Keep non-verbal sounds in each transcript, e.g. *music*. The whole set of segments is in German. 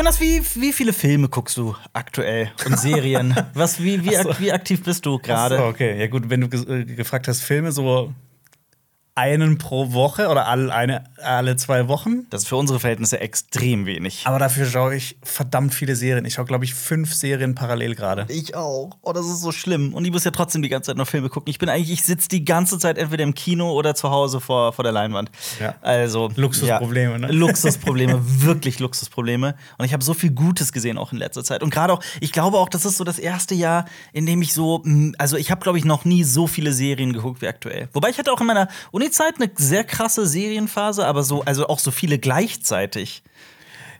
Jonas, wie, wie viele Filme guckst du aktuell und Serien? *laughs* Was, wie, wie, ak wie aktiv bist du gerade? So, okay, ja gut, wenn du ge äh, gefragt hast, Filme so einen pro Woche oder alle, eine, alle zwei Wochen. Das ist für unsere Verhältnisse extrem wenig. Aber dafür schaue ich verdammt viele Serien. Ich schaue, glaube ich, fünf Serien parallel gerade. Ich auch. Oh, das ist so schlimm. Und ich muss ja trotzdem die ganze Zeit noch Filme gucken. Ich bin eigentlich, ich sitze die ganze Zeit entweder im Kino oder zu Hause vor, vor der Leinwand. Ja. Also. Luxusprobleme, ja, ne? Luxusprobleme, *laughs* wirklich Luxusprobleme. Und ich habe so viel Gutes gesehen auch in letzter Zeit. Und gerade auch, ich glaube auch, das ist so das erste Jahr, in dem ich so, also ich habe, glaube ich, noch nie so viele Serien geguckt wie aktuell. Wobei ich hatte auch in meiner Uni-Zeit eine sehr krasse Serienphase, aber so, also auch so viele gleichzeitig.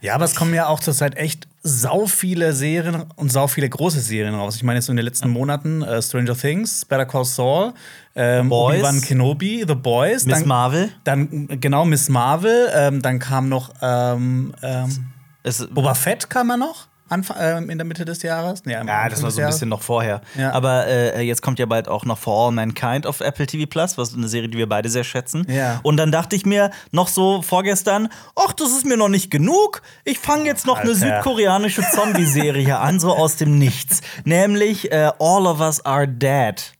Ja, aber es kommen ja auch zurzeit echt sau viele Serien und sau viele große Serien raus. Ich meine jetzt so in den letzten Monaten äh, Stranger Things, Better Call Saul, ähm, Boys. Obi-Wan Kenobi, The Boys, Miss dann, Marvel. dann genau Miss Marvel, ähm, dann kam noch ähm, ähm, Es, Boba Fett kam er noch Anfang, ähm, in der Mitte des Jahres. Nee, Ja, Anfang das war so ein bisschen noch vorher. Ja. Aber äh, jetzt kommt ja bald auch noch For All Mankind auf Apple TV Plus, was eine Serie, die wir beide sehr schätzen. Ja. Und dann dachte ich mir noch so vorgestern, ach, das ist mir noch nicht genug. Ich fange jetzt noch eine Alter. südkoreanische Zombie-Serie an, so aus dem Nichts. Nämlich äh, All of Us Are Dead.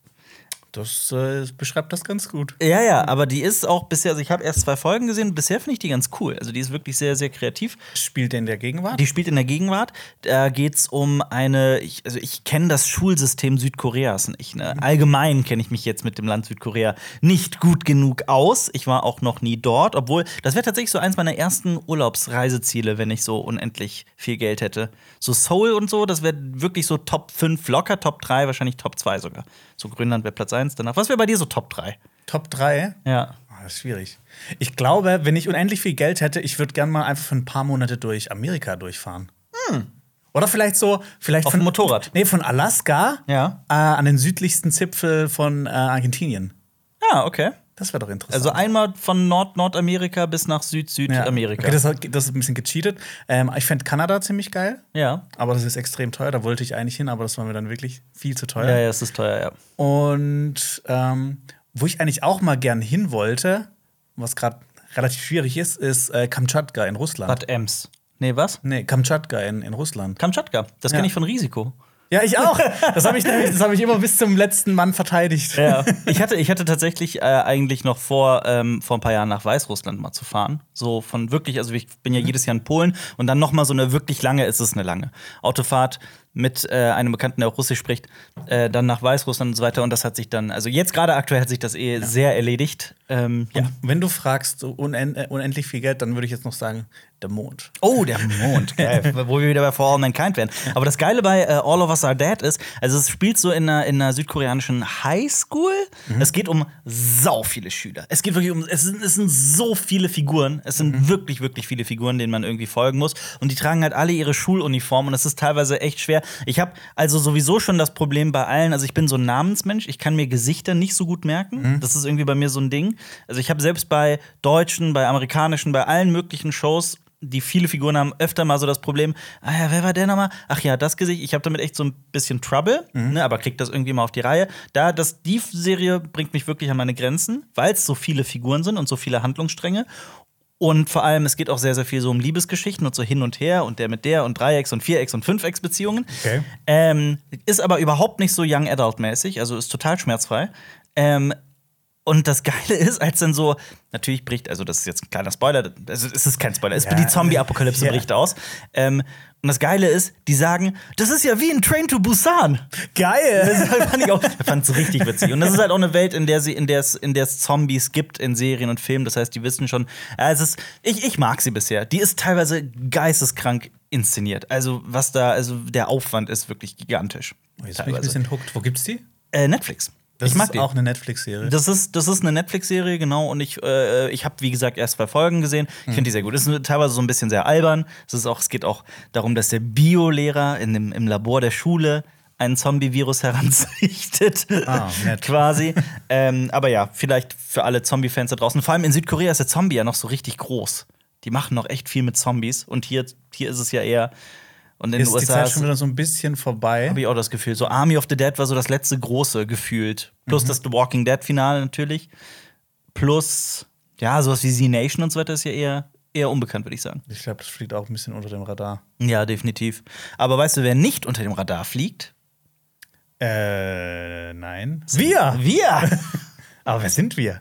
Das äh, beschreibt das ganz gut. Ja, ja, aber die ist auch bisher, also ich habe erst zwei Folgen gesehen, bisher finde ich die ganz cool. Also die ist wirklich sehr, sehr kreativ. Spielt in der Gegenwart? Die spielt in der Gegenwart. Da geht es um eine, ich, also ich kenne das Schulsystem Südkoreas nicht. Ne? Allgemein kenne ich mich jetzt mit dem Land Südkorea nicht gut genug aus. Ich war auch noch nie dort, obwohl das wäre tatsächlich so eins meiner ersten Urlaubsreiseziele, wenn ich so unendlich viel Geld hätte. So Seoul und so, das wäre wirklich so Top 5 locker, Top 3, wahrscheinlich Top 2 sogar. So Grönland wäre Platz 1 danach. Was wäre bei dir so Top 3? Top 3? Ja. Ah, das ist schwierig. Ich glaube, wenn ich unendlich viel Geld hätte, ich würde gerne mal einfach für ein paar Monate durch Amerika durchfahren. Oder vielleicht so, vielleicht Hm. Auf von Motorrad. Nee, von Alaska Ja. äh, an den südlichsten Zipfel von äh, Argentinien. Ja, okay. Das wäre doch interessant. Also einmal von Nord-Nordamerika bis nach ja. Süd-Südamerika. Okay, das, das ist ein bisschen gecheatet. Ähm, ich fände Kanada ziemlich geil, ja. aber das ist extrem teuer. Da wollte ich eigentlich hin, aber das war mir dann wirklich viel zu teuer. Ja, ja, es ist teuer, ja. Und ähm, wo ich eigentlich auch mal gern hin wollte, was gerade relativ schwierig ist, ist äh, Kamtschatka in Russland. Bad Ems. Nee, was? Nee, Kamtschatka in, in Russland. Kamtschatka. Das Ja. kenne ich von Risiko. Ja, ich auch. Das habe ich, das hab ich immer bis zum letzten Mann verteidigt. Ja. Ich hatte, ich hatte tatsächlich äh, eigentlich noch vor, ähm, vor ein paar Jahren nach Weißrussland mal zu fahren. So von wirklich, also ich bin ja jedes Jahr in Polen und dann noch mal so eine wirklich lange, ist es eine lange Autofahrt mit äh, einem Bekannten, der auch Russisch spricht, äh, dann nach Weißrussland und so weiter. Und das hat sich dann, also jetzt gerade aktuell hat sich das eh sehr erledigt. Ähm, ja. Wenn du fragst, so unend, äh, unendlich viel Geld, dann würde ich jetzt noch sagen, der Mond. Oh, der Mond, *laughs* geil. Wo wir wieder bei For All Mankind wären. Aber das Geile bei äh, All of Us Are Dead ist, also es spielt so in einer, in einer südkoreanischen Highschool. Es geht um sau viele Schüler. Es geht wirklich um, es sind, es sind so viele Figuren. Es sind wirklich, wirklich viele Figuren, denen man irgendwie folgen muss. Und die tragen halt alle ihre Schuluniformen und es ist teilweise echt schwer. Ich habe also sowieso schon das Problem bei allen, also ich bin so ein Namensmensch, ich kann mir Gesichter nicht so gut merken. Das ist irgendwie bei mir so ein Ding. Also ich habe selbst bei deutschen, bei amerikanischen, bei allen möglichen Shows die viele Figuren haben öfter mal so das Problem, ah ja, wer war der nochmal? Ach ja, das Gesicht. Ich habe damit echt so ein bisschen Trouble, ne, aber krieg das irgendwie mal auf die Reihe. Da, das, die Serie bringt mich wirklich an meine Grenzen, weil es so viele Figuren sind und so viele Handlungsstränge. Und vor allem, es geht auch sehr, sehr viel so um Liebesgeschichten und so hin und her und der mit der und Dreiecks- und Vierecks- und Fünfecks-Beziehungen. Okay. Ähm, ist aber überhaupt nicht so Young Adult-mäßig, also ist total schmerzfrei. Ähm, und das Geile ist, als dann so, natürlich bricht, also das ist jetzt ein kleiner Spoiler, also es ist kein Spoiler, es Ja. die Zombie-Apokalypse *laughs* Ja. bricht aus. Ähm, und das Geile ist, die sagen, das ist ja wie ein Train to Busan. Geil! Das fand ich auch, fand es richtig witzig. Und das ist halt auch eine Welt, in der sie, in der es, in der es Zombies gibt in Serien und Filmen. Das heißt, die wissen schon, ja, es ist, ich, ich mag sie bisher. Die ist teilweise geisteskrank inszeniert. Also, was da, also der Aufwand ist wirklich gigantisch. Jetzt bin ich ein bisschen hooked. Wo gibt's die? Äh, Netflix. Das ich mag ist die. auch eine Netflix-Serie. Das ist, das ist eine Netflix-Serie, genau. Und ich, äh, ich habe, wie gesagt, erst zwei Folgen gesehen. Ich finde die sehr gut. Es ist teilweise so ein bisschen sehr albern. Es, ist auch, es geht auch darum, dass der Biolehrer im Labor der Schule einen Zombie-Virus *laughs* heranzüchtet. Ah, nett. quasi. ähm, aber ja, vielleicht für alle Zombie-Fans da draußen. Vor allem in Südkorea ist der Zombie ja noch so richtig groß. Die machen noch echt viel mit Zombies. Und hier, hier ist es ja eher. Und in den ist die USA Zeit ist- schon wieder so ein bisschen vorbei. habe ich auch das Gefühl. So Army of the Dead war so das letzte große gefühlt. Plus das The Walking Dead Finale natürlich. Plus, ja, sowas wie Z Nation und so weiter ist ja eher eher unbekannt, würde ich sagen. Ich glaube, das fliegt auch ein bisschen unter dem Radar. Ja, definitiv. Aber weißt du, wer nicht unter dem Radar fliegt? Äh, nein. Wir! Wir! *laughs* Aber wer sind wir?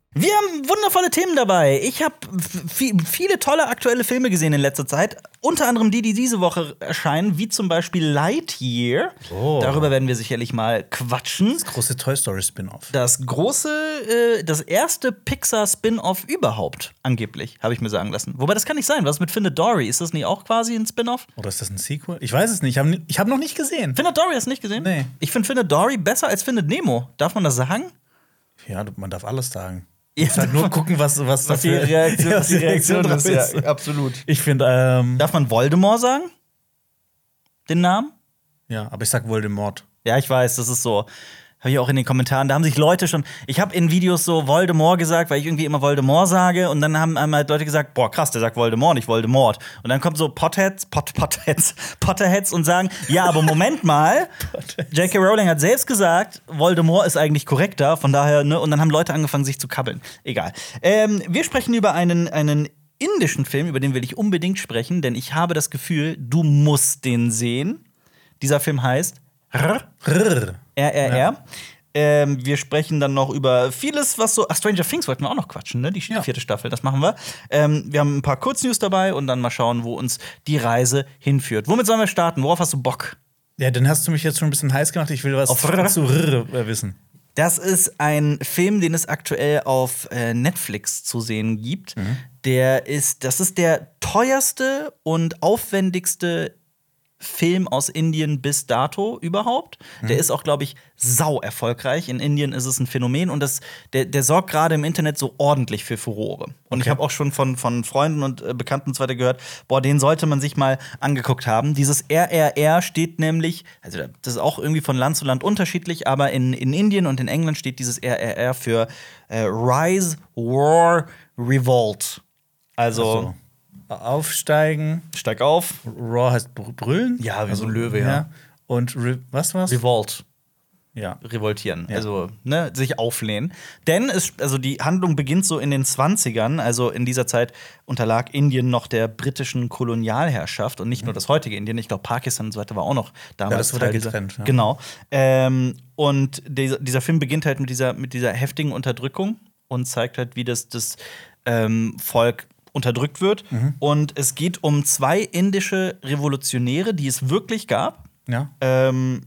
Wir haben wundervolle Themen dabei. Ich habe viele tolle aktuelle Filme gesehen in letzter Zeit. Unter anderem die, die diese Woche erscheinen, wie zum Beispiel Lightyear. Oh. Darüber werden wir sicherlich mal quatschen. Das große Toy Story Spin-off. Das große, äh, das erste Pixar-Spin-off überhaupt, angeblich, habe ich mir sagen lassen. Wobei das kann nicht sein. Was mit Findet Dory? Ist das nicht auch quasi ein Spin-off? Oder ist das ein Sequel? Ich weiß es nicht. Ich habe hab noch nicht gesehen. Findet Dory hast du nicht gesehen? Nee. Ich finde Findet Dory besser als Findet Nemo. Darf man das sagen? Ja, man darf alles sagen. Ja, Ich halt nur gucken, was, was, was *laughs* die Reaktion, was die Reaktion drauf ist. Ja, absolut. Ich finde, ähm, Darf man Voldemort sagen? Den Namen? ja, aber ich sag Voldemort. Ja, ich weiß, das ist so. Habe ich auch in den Kommentaren. Da haben sich Leute schon. Ich habe in Videos so Voldemort gesagt, weil ich irgendwie immer Voldemort sage. Und dann haben einmal Leute gesagt: Boah, krass, der sagt Voldemort, nicht Voldemort. Und dann kommt so Potheads, Pot, Potheads, Potterheads und sagen: Ja, aber Moment mal. J.K. Rowling hat selbst gesagt, Voldemort ist eigentlich korrekter. Von daher, ne? Und dann haben Leute angefangen, sich zu kabbeln. Egal. Ähm, wir sprechen über einen, einen indischen Film, über den will ich unbedingt sprechen, denn ich habe das Gefühl, du musst den sehen. Dieser Film heißt. Rrr. RRR. Ähm, wir sprechen dann noch über vieles, was so. Ach, Stranger Things wollten wir auch noch quatschen, ne? Die Ja. vierte Staffel, das machen wir. Ähm, wir haben ein paar Kurznews dabei und dann mal schauen, wo uns die Reise hinführt. Womit sollen wir starten? Worauf hast du Bock? Ja, dann hast du mich jetzt schon ein bisschen heiß gemacht. Ich will was Auf zu Rrr äh, wissen. Das ist ein Film, den es aktuell auf äh, Netflix zu sehen gibt. Der ist, das ist der teuerste und aufwendigste Film aus Indien bis dato überhaupt. Der ist auch, glaube ich, sau erfolgreich. In Indien ist es ein Phänomen und das, der, der sorgt gerade im Internet so ordentlich für Furore. Und ich Okay. habe auch schon von, von Freunden und äh, Bekannten und so weiter gehört, boah, den sollte man sich mal angeguckt haben. Dieses RRR steht nämlich, also das ist auch irgendwie von Land zu Land unterschiedlich, aber in, in Indien und in England steht dieses RRR für äh, Rise, War, Revolt. Also, So. Aufsteigen. steig auf, Raw heißt br- brüllen. Also, Ja, wie so ein Löwe, ja. Und Re was war's? Revolt. Ja. revoltieren, Ja. also ne, sich auflehnen. Denn es, also die Handlung beginnt so in den 20ern, also in dieser Zeit unterlag Indien noch der britischen Kolonialherrschaft und nicht nur das heutige Indien, ich glaube Pakistan und so weiter war auch noch damals Mhm. das wurde Teil ja dieser- getrennt, ja. Genau. Ähm, und dieser, dieser Film beginnt halt mit dieser, mit dieser heftigen Unterdrückung und zeigt halt, wie das, das ähm, Volk unterdrückt wird. Mhm. Und es geht um zwei indische Revolutionäre, die es wirklich gab. Ja. Ähm,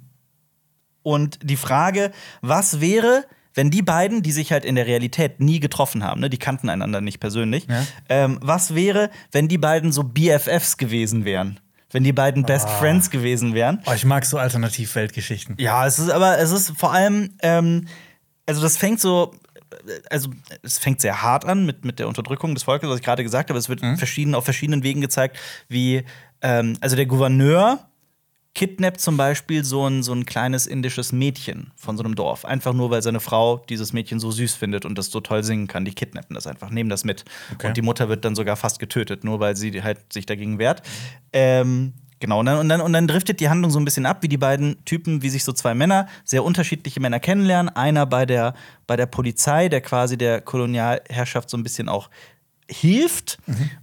und die Frage, was wäre, wenn die beiden, die sich halt in der Realität nie getroffen haben, ne, die kannten einander nicht persönlich, Ja. ähm, was wäre, wenn die beiden so BFFs gewesen wären? Wenn die beiden Best Ah. Friends gewesen wären? Oh, ich mag so Alternativweltgeschichten. Ja, es ist aber, es ist vor allem, ähm, also das fängt so, also es fängt sehr hart an mit, mit der Unterdrückung des Volkes, was ich gerade gesagt habe. Es wird verschieden, auf verschiedenen Wegen gezeigt, wie, ähm, also der Gouverneur kidnappt zum Beispiel so ein, so ein kleines indisches Mädchen von so einem Dorf. Einfach nur, weil seine Frau dieses Mädchen so süß findet und das so toll singen kann. Die kidnappen das einfach, nehmen das mit. Okay. Und die Mutter wird dann sogar fast getötet, nur weil sie halt sich dagegen wehrt. Ähm, genau, und dann, und, dann, und dann driftet die Handlung so ein bisschen ab, wie die beiden Typen, wie sich so zwei Männer, sehr unterschiedliche Männer kennenlernen. Einer bei der, bei der Polizei, der quasi der Kolonialherrschaft so ein bisschen auch hilft.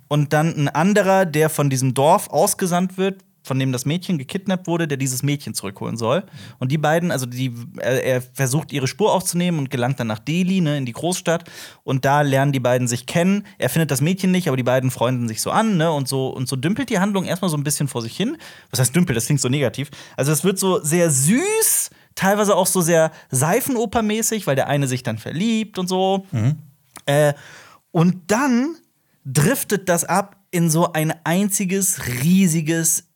Und dann ein anderer, der von diesem Dorf ausgesandt wird, von dem das Mädchen gekidnappt wurde, der dieses Mädchen zurückholen soll. Und die beiden, also die, er, er versucht ihre Spur aufzunehmen und gelangt dann nach Delhi, ne, in die Großstadt. Und da lernen die beiden sich kennen. Er findet das Mädchen nicht, aber die beiden freunden sich so an, ne? Und so, und so dümpelt die Handlung erstmal so ein bisschen vor sich hin. Was heißt dümpelt? Das klingt so negativ. Also es wird so sehr süß, teilweise auch so sehr Seifenopermäßig, weil der eine sich dann verliebt und so. Äh, und dann driftet das ab in so ein einziges, riesiges,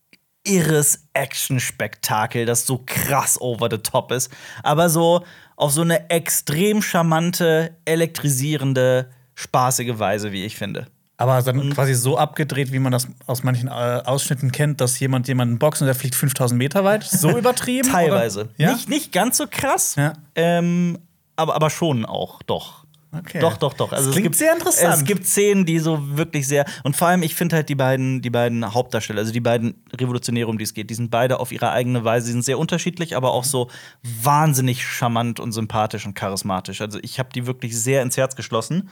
irres Action-Spektakel, das so krass over the top ist, aber so auf so eine extrem charmante, elektrisierende, spaßige Weise, wie ich finde. Aber dann quasi so abgedreht, wie man das aus manchen äh, Ausschnitten kennt, dass jemand jemanden boxt und der fliegt 5000 Meter weit. So *laughs* übertrieben? Teilweise. Ja? Nicht, nicht ganz so krass, Ja. ähm, aber, aber schon auch, doch. Okay. Doch, doch, doch. Also Das es klingt gibt, sehr interessant. Es gibt Szenen, die so wirklich sehr. Und vor allem, ich finde halt die beiden, die beiden Hauptdarsteller, also die beiden Revolutionäre, um die es geht, die sind beide auf ihre eigene Weise, die sind sehr unterschiedlich, aber auch so wahnsinnig charmant und sympathisch und charismatisch. Also ich habe die wirklich sehr ins Herz geschlossen.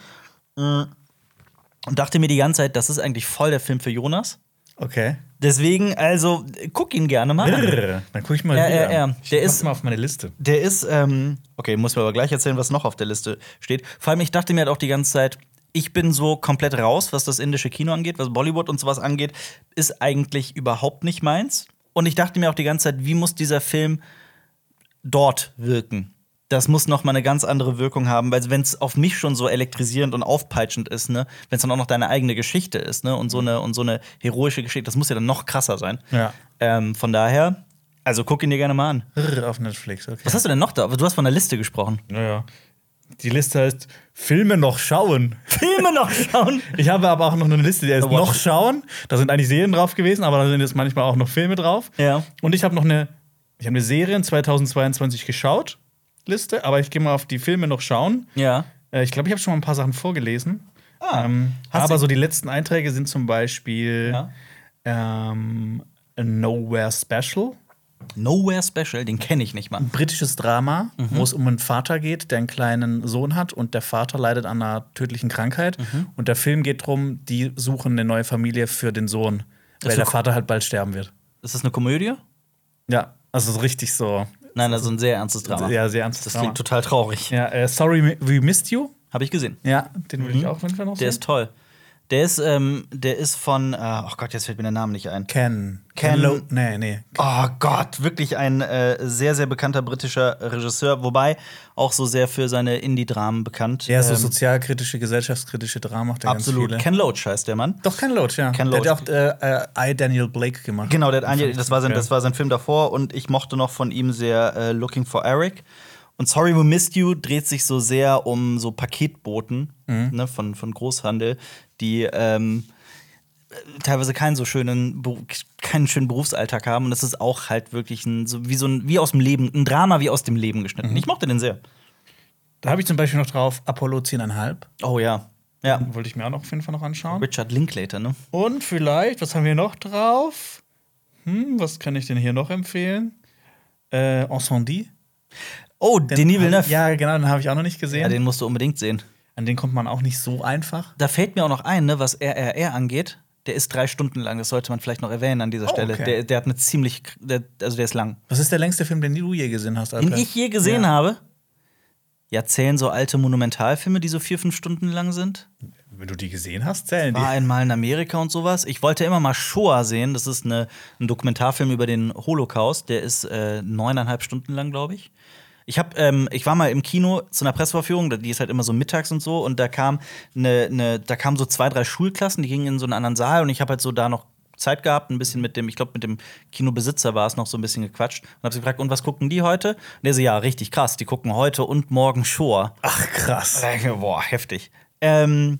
Mm. Und dachte mir die ganze Zeit, das ist eigentlich voll der Film für Jonas. Okay. Deswegen, also, guck ihn gerne mal. Brrr. Dann gucke ich mal Ja, wieder. ja, ja. Ich Der mach's ist- mal auf meine Liste. Der ist, ähm, okay, muss mir aber gleich erzählen, was noch auf der Liste steht. Vor allem, ich dachte mir halt auch die ganze Zeit, ich bin so komplett raus, was das indische Kino angeht, was Bollywood und sowas angeht, ist eigentlich überhaupt nicht meins. Und ich dachte mir auch die ganze Zeit, wie muss dieser Film dort wirken? Das muss noch mal eine ganz andere Wirkung haben, weil wenn es auf mich schon so elektrisierend und aufpeitschend ist, ne, wenn es dann auch noch deine eigene Geschichte ist, ne, und so eine und so eine heroische Geschichte, das muss ja dann noch krasser sein. Ja. Ähm, von daher, also guck ihn dir gerne mal an. Brrr, auf Netflix, okay. Was hast du denn noch da? Du hast von der Liste gesprochen. Naja. Die Liste heißt Filme noch schauen. Filme noch *laughs* schauen. Ich habe aber auch noch eine Liste, die heißt Oh, noch schauen. Da sind eigentlich Serien drauf gewesen, aber da sind jetzt manchmal auch noch Filme drauf. Ja. Und ich habe noch eine, ich habe eine Serie in 2022 geschaut, Liste, aber ich gehe mal auf die Filme noch schauen. Ja. Äh, ich glaube, ich habe schon mal ein paar Sachen vorgelesen. Ah. ähm, aber so die letzten Einträge sind zum Beispiel Ja. ähm, Nowhere Special. Nowhere Special, den kenne ich nicht mal. Ein britisches Drama, Mhm. wo es um einen Vater geht, der einen kleinen Sohn hat und der Vater leidet an einer tödlichen Krankheit. Mhm. Und der Film geht darum, die suchen eine neue Familie für den Sohn, weil der. Vater halt bald sterben wird. Ist das eine Komödie? Ja, also so richtig so. Nein, also ein sehr ernstes Drama. Ja, sehr ernstes Das Drama. klingt total traurig. Ja, äh, Sorry We Missed You. Habe ich gesehen. Ja, den würde ich auch auf jeden Fall noch Mhm. Der sehen. ist toll. Der ist, ähm, der ist von, äh, oh Gott, jetzt fällt mir der Name nicht ein. Ken. Ken- Lo nee, nee. Oh Gott, wirklich ein äh, sehr, sehr bekannter britischer Regisseur, wobei auch so sehr für seine Indie-Dramen bekannt. Ja, so Ähm, sozialkritische, gesellschaftskritische Drama macht er Absolut. ganz viele. Ken Loach heißt der Mann. Doch, Ken Loach, ja. Ken Der Loach. hat ja auch äh, äh, I, Daniel Blake gemacht. Genau, der hat das war, sein, Ja. das war sein Film davor und ich mochte noch von ihm sehr äh, Looking for Eric. Und Sorry We Missed You dreht sich so sehr um so Paketboten Mhm. ne, von, von Großhandel, die ähm, teilweise keinen so schönen, keinen schönen Berufsalltag haben. Und das ist auch halt wirklich ein, so wie so ein, wie aus dem Leben, ein Drama wie aus dem Leben geschnitten. Mhm. Ich mochte den sehr. Da habe ich zum Beispiel noch drauf Apollo 10,5. Oh ja. Ja. Wollte ich mir auch noch auf jeden Fall noch anschauen. Richard Linklater, ne? Und vielleicht, was haben wir noch drauf? Hm, was kann ich denn hier noch empfehlen? Äh, Incendie. Oh, Denis Villeneuve. Ja, Ja, genau, den habe ich auch noch nicht gesehen. den musst du unbedingt sehen. An den kommt man auch nicht so einfach. Da fällt mir auch noch ein, ne, was RRR angeht. Der ist drei Stunden lang. Das sollte man vielleicht noch erwähnen an dieser Oh, Stelle. okay. Der, der hat eine ziemlich, der, also der ist lang. Was ist der längste Film, den du je gesehen hast, Den Alper? ich je gesehen Ja. habe. Ja, zählen so alte Monumentalfilme, die so vier, fünf Stunden lang sind. Wenn du die gesehen hast, zählen die. War einmal in Amerika und sowas. Ich wollte immer mal Shoah sehen. Das ist eine, ein Dokumentarfilm über den Holocaust. Der ist äh, neuneinhalb Stunden lang, glaube ich. Ich, hab, ähm, ich war mal im Kino zu einer Presseverführung, die ist halt immer so mittags und so, und da kam eine, eine, da kamen so zwei, drei Schulklassen, die gingen in so einen anderen Saal und ich habe halt so da noch Zeit gehabt, ein bisschen mit dem, ich glaube, mit dem Kinobesitzer war es noch so ein bisschen gequatscht und habe sie gefragt, und was gucken die heute? Und der so, ja, richtig krass, die gucken heute und morgen Shoah. Ach, krass. Boah, heftig. Ähm,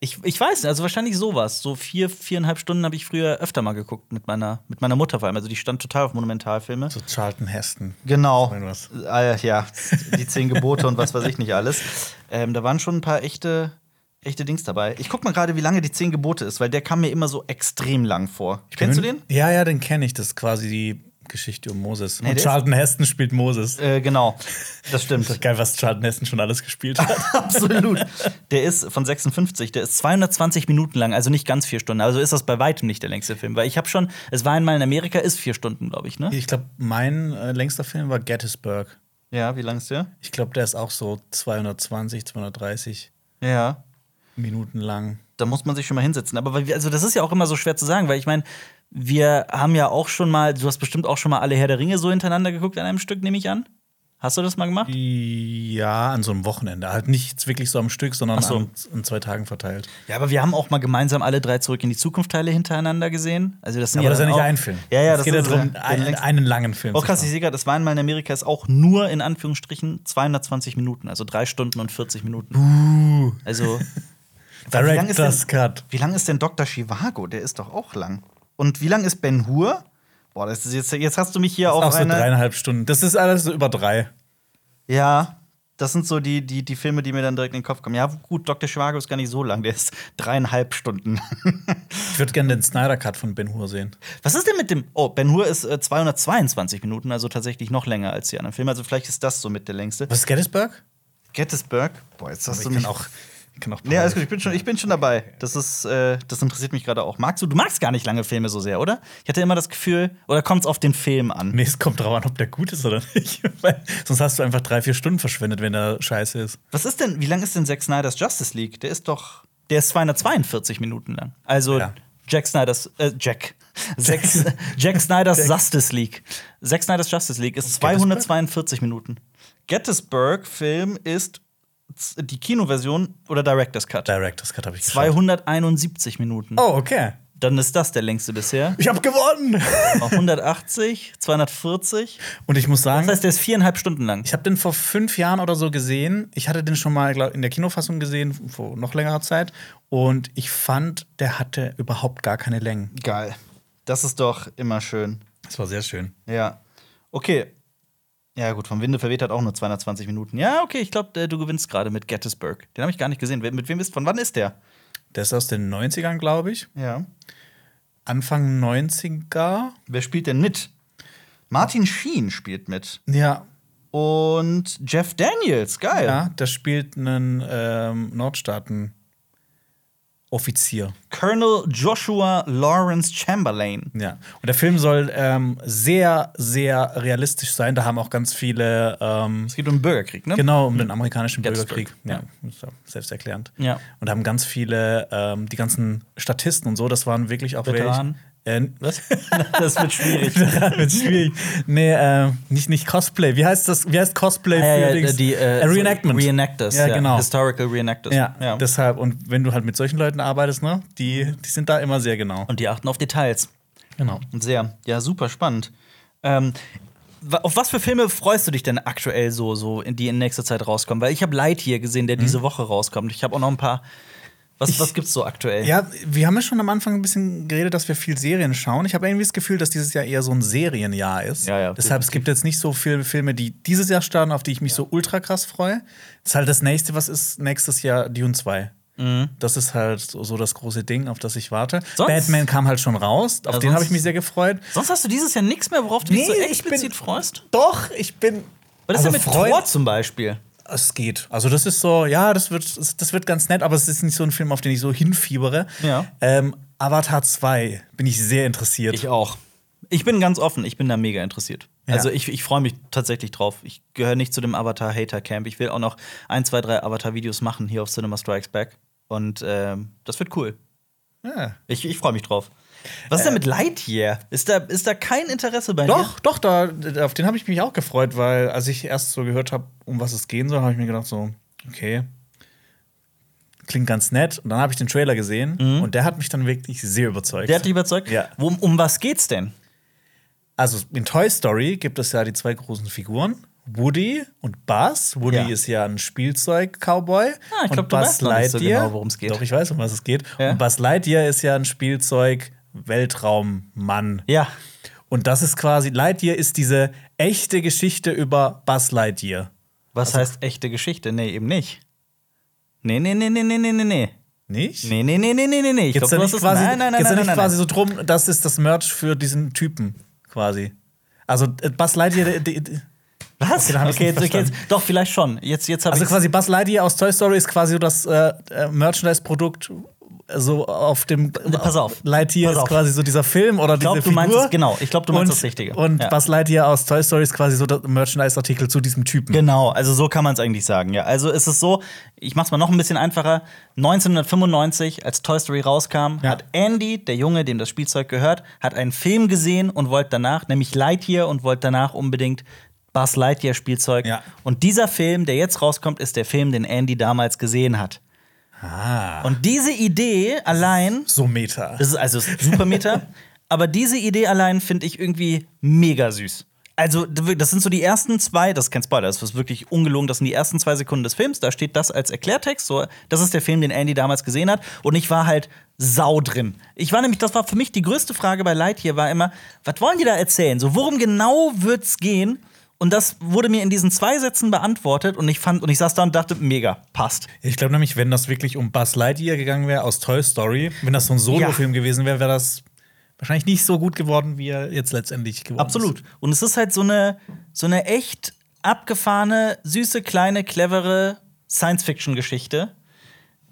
ich, ich weiß nicht, also wahrscheinlich sowas. So vier, viereinhalb Stunden habe ich früher öfter mal geguckt mit meiner, mit meiner Mutter vor allem. Also die stand total auf Monumentalfilme. So Charlton Heston. Genau. Äh, ja, die zehn Gebote und was weiß ich nicht alles. Ähm, da waren schon ein paar echte, echte Dings dabei. Ich guck mal gerade, wie lange die zehn Gebote ist, weil der kam mir immer so extrem lang vor. Kennst du den? Ja, ja, den kenne ich. Das ist quasi die Geschichte um Moses. Nee, Und Charlton Heston spielt Moses. Äh, genau. Das stimmt. *laughs* Geil, was Charlton Heston schon alles gespielt hat. *laughs* Absolut. Der ist von 56, der ist 220 Minuten lang, also nicht ganz vier Stunden. Also ist das bei weitem nicht der längste Film. Weil ich habe schon, es war einmal in Amerika, ist vier Stunden, glaube ich, ne? ich glaube, mein äh, längster Film war Gettysburg. Ja, wie lang ist der? Ich glaube, der ist auch so 220, 230 Ja. Minuten lang. Da muss man sich schon mal hinsetzen. Aber also das ist ja auch immer so schwer zu sagen, weil ich meine, wir haben ja auch schon mal, du hast bestimmt auch schon mal alle Herr der Ringe so hintereinander geguckt an einem Stück, nehme ich an. Hast du das mal gemacht? Ja, an so einem Wochenende. Halt nicht wirklich so am Stück, sondern so. an, an zwei Tagen verteilt. Ja, aber wir haben auch mal gemeinsam alle drei zurück in die Zukunft Teile hintereinander gesehen. Also das sind Aber das ist ja nicht ein Film. Ja, ja, es das geht ja darum, äh, einen, längsten- einen langen Film. Oh krass, ich sehe gerade, das war einmal in Amerika, ist auch nur in Anführungsstrichen 220 Minuten, also drei Stunden und 40 Minuten. Also lang *laughs* ist Director's Cut. Wie lang ist denn Dr. Chivago? Der ist doch auch lang. Und wie lang ist Ben Hur? Boah, das ist jetzt, jetzt hast du mich hier auf Auch so eine. dreieinhalb Stunden. Das ist alles so über drei. Ja, das sind so die, die, die Filme, die mir dann direkt in den Kopf kommen. Ja, gut, Dr. Chivago ist gar nicht so lang. Der ist dreieinhalb Stunden. Ich würde gerne den Snyder Cut von Ben Hur sehen. Was ist denn mit dem. Oh, Ben Hur ist äh, 222 Minuten, also tatsächlich noch länger als die anderen Filme. Also vielleicht ist das so mit der längste. Was ist Gettysburg? Gettysburg? Boah, jetzt hast Ich du mich. auch. Ich kann auch Nee, alles gut, ich bin schon, ich bin schon dabei. Das ist, äh, das interessiert mich gerade auch. Magst du, du magst gar nicht lange Filme so sehr, oder? Ich hatte immer das Gefühl, oder kommt es auf den Film an? Nee, es kommt drauf an, ob der gut ist oder nicht. *laughs* Weil sonst hast du einfach drei, vier Stunden verschwendet, wenn der scheiße ist. Was ist denn, wie lang ist denn Zack Snyder's Justice League? Der ist doch, der ist 242 Minuten lang. Also Ja. Jack Snyder's, äh, Jack. *laughs* Zack, Jack Snyder's Justice League. Zack Snyder's Justice League ist 242 Minuten. Gettysburg-Film ist die Kinoversion oder Director's Cut. Director's Cut habe ich geschaut. 271 Minuten. Oh, okay. Dann ist das der längste bisher. Ich habe gewonnen! Auch 180, 240. Und ich muss sagen, Das heißt, der ist viereinhalb Stunden lang. ich habe den vor fünf Jahren oder so gesehen. Ich hatte den schon mal glaub, in der Kinofassung gesehen, vor noch längerer Zeit. Und ich fand, der hatte überhaupt gar keine Längen. Geil. Das ist doch immer schön. Das war sehr schön. Ja. Okay. Ja, gut, vom Winde verweht hat auch nur 220 Minuten. Ja, okay, ich glaube, du gewinnst gerade mit Gettysburg. Den habe ich gar nicht gesehen. Mit wem ist, von wann ist der? Der ist aus den 90ern, glaube ich. Ja. Anfang 90er. Wer spielt denn mit? Martin Sheen spielt mit. Ja, Und Jeff Daniels, geil. ja der spielt einen ähm, Nordstaaten-Offizier. Colonel Joshua Lawrence Chamberlain. Ja. Und der Film soll ähm, sehr, sehr realistisch sein. Da haben auch ganz viele. Ähm, Es geht um den Bürgerkrieg, ne? Genau, um den amerikanischen Bürgerkrieg. Ja, ja selbsterklärend. Ja. Und haben ganz viele, ähm, die ganzen Statisten und so, das waren wirklich auch Veteranen? Welche, äh, was? *laughs* Das wird schwierig. *laughs* Veteran wird schwierig. Nee, äh, nicht, nicht Cosplay. Wie heißt das? Wie heißt Cosplay Ja, ja, für Dings? die äh, Äh, Reenactment. Reenactors, Ja, ja, genau. Historical Reenactors. Ja, ja. deshalb. Und wenn du halt mit solchen Leuten arbeitest, ne, die, die sind da immer sehr genau. Und die achten auf Details. Genau. Sehr. Ja, super spannend. Ähm, auf was für Filme freust du dich denn aktuell so, so in die in nächster Zeit rauskommen? Weil ich habe Lightyear gesehen, der diese Woche rauskommt. Ich habe auch noch ein paar. Was, Mhm. Ich- was gibt's so aktuell? Ja, wir haben ja schon am Anfang ein bisschen geredet, dass wir viel Serien schauen. Ich habe irgendwie das Gefühl, dass dieses Jahr eher so ein Serienjahr ist. Ja, ja, Deshalb, es gibt jetzt nicht so viele Filme, die dieses Jahr starten, auf die ich mich so ultra krass freue. Das ist halt das nächste, was ist nächstes Jahr Dune 2. Das ist halt so, so das große Ding, auf das ich warte. Mhm. Sonst- Batman kam halt schon raus, auf Ja, den habe ich mich sehr gefreut. Sonst hast du dieses Jahr nichts mehr, worauf du dich Nee, so ich explizit bin- freust? Doch, ich bin. Was ist denn mit freut- Thor zum Beispiel? Es geht. Also, das ist so, ja, das wird, das wird ganz nett, aber es ist nicht so ein Film, auf den ich so hinfiebere. Ja. Ähm, Avatar 2 bin ich sehr interessiert. Ich auch. Ich bin ganz offen, ich bin da mega interessiert. Ja. Also ich, ich freue mich tatsächlich drauf. Ich gehöre nicht zu dem Avatar-Hater-Camp. Ich will auch noch ein, zwei, drei Avatar-Videos machen hier auf Cinema Strikes Back. Und ähm, das wird cool. ja. Ich, ich freue mich drauf. Was ist denn mit Lightyear? Ist da, ist da kein Interesse bei Äh. Doch, doch, da, auf den habe ich mich auch gefreut, weil als ich erst so gehört habe, um was es gehen soll, habe ich mir gedacht, so, okay, klingt ganz nett. Und dann habe ich den Trailer gesehen und der hat mich dann wirklich sehr überzeugt. dir? Der hat dich überzeugt? Ja. Wo, um was geht's denn? Also in Toy Story gibt es ja die zwei großen Figuren. Woody und Buzz. Woody Ja. ist ja ein Spielzeug-Cowboy. Ah, ich glaub, Und du Buzz weißt noch nicht so Lightyear- genau, worum es geht. Doch, ich weiß, um was es geht. Ja. Und Buzz Lightyear ist ja ein Spielzeug-Weltraummann. Ja. Und das ist quasi, Lightyear ist diese echte Geschichte über Buzz Lightyear. Was heißt echte Geschichte? Nee, eben nicht. Nee, nee, nee, nee, nee, nee, nee, nee. Nicht? Nee, nee, nee, nee, nee, nee, nee. Ich Geht's glaub, da du hast es- quasi, nein, nein, nein, nein, nicht nein, quasi nein. so drum, das ist das Merch für diesen Typen quasi. Also äh, Buzz Lightyear, der- der- Was? Okay, Okay, jetzt, okay jetzt, doch, vielleicht schon. Jetzt, jetzt also quasi Buzz Lightyear aus Toy Story ist quasi so das äh, äh, Merchandise-Produkt so auf dem Pass auf. Lightyear Pass ist auf. quasi so dieser Film oder Ich glaub, diese du meinst Figur. es- genau. Ich glaub, du meinst und, das Richtige. Und Ja. Buzz Lightyear aus Toy Story ist quasi so der Merchandise-Artikel zu diesem Typen. Genau, also so kann man es eigentlich sagen, ja. Also es ist so, ich mach's mal noch ein bisschen einfacher. 1995, als Toy Story rauskam, Ja. hat Andy, der Junge, dem das Spielzeug gehört, hat einen Film gesehen und wollte danach, nämlich Lightyear und wollte danach unbedingt Buzz Lightyear Spielzeug. Ja. Und dieser Film, der jetzt rauskommt, ist der Film, den Andy damals gesehen hat. Ah. Und diese Idee allein So Meta. Das ist also super Meta. *laughs* aber diese Idee allein finde ich irgendwie mega süß. Also, das sind so die ersten zwei, das ist kein Spoiler, das ist wirklich ungelogen, das sind die ersten zwei Sekunden des Films, da steht das als Erklärtext, so, das ist der Film, den Andy damals gesehen hat und ich war halt sau drin. Ich war nämlich, das war für mich die größte Frage bei Lightyear, war immer, was wollen die da erzählen? So, worum genau wird's gehen? Und das wurde mir in diesen zwei Sätzen beantwortet und ich fand und ich saß da und dachte, mega, passt. Ich glaube nämlich, wenn das wirklich um Buzz Lightyear gegangen wäre aus Toy Story, wenn das so ein Solo-Film ja. gewesen wäre, wäre das wahrscheinlich nicht so gut geworden, wie er jetzt letztendlich geworden Absolut. ist. Absolut. Und es ist halt so eine, so eine echt abgefahrene, süße, kleine, clevere Science-Fiction-Geschichte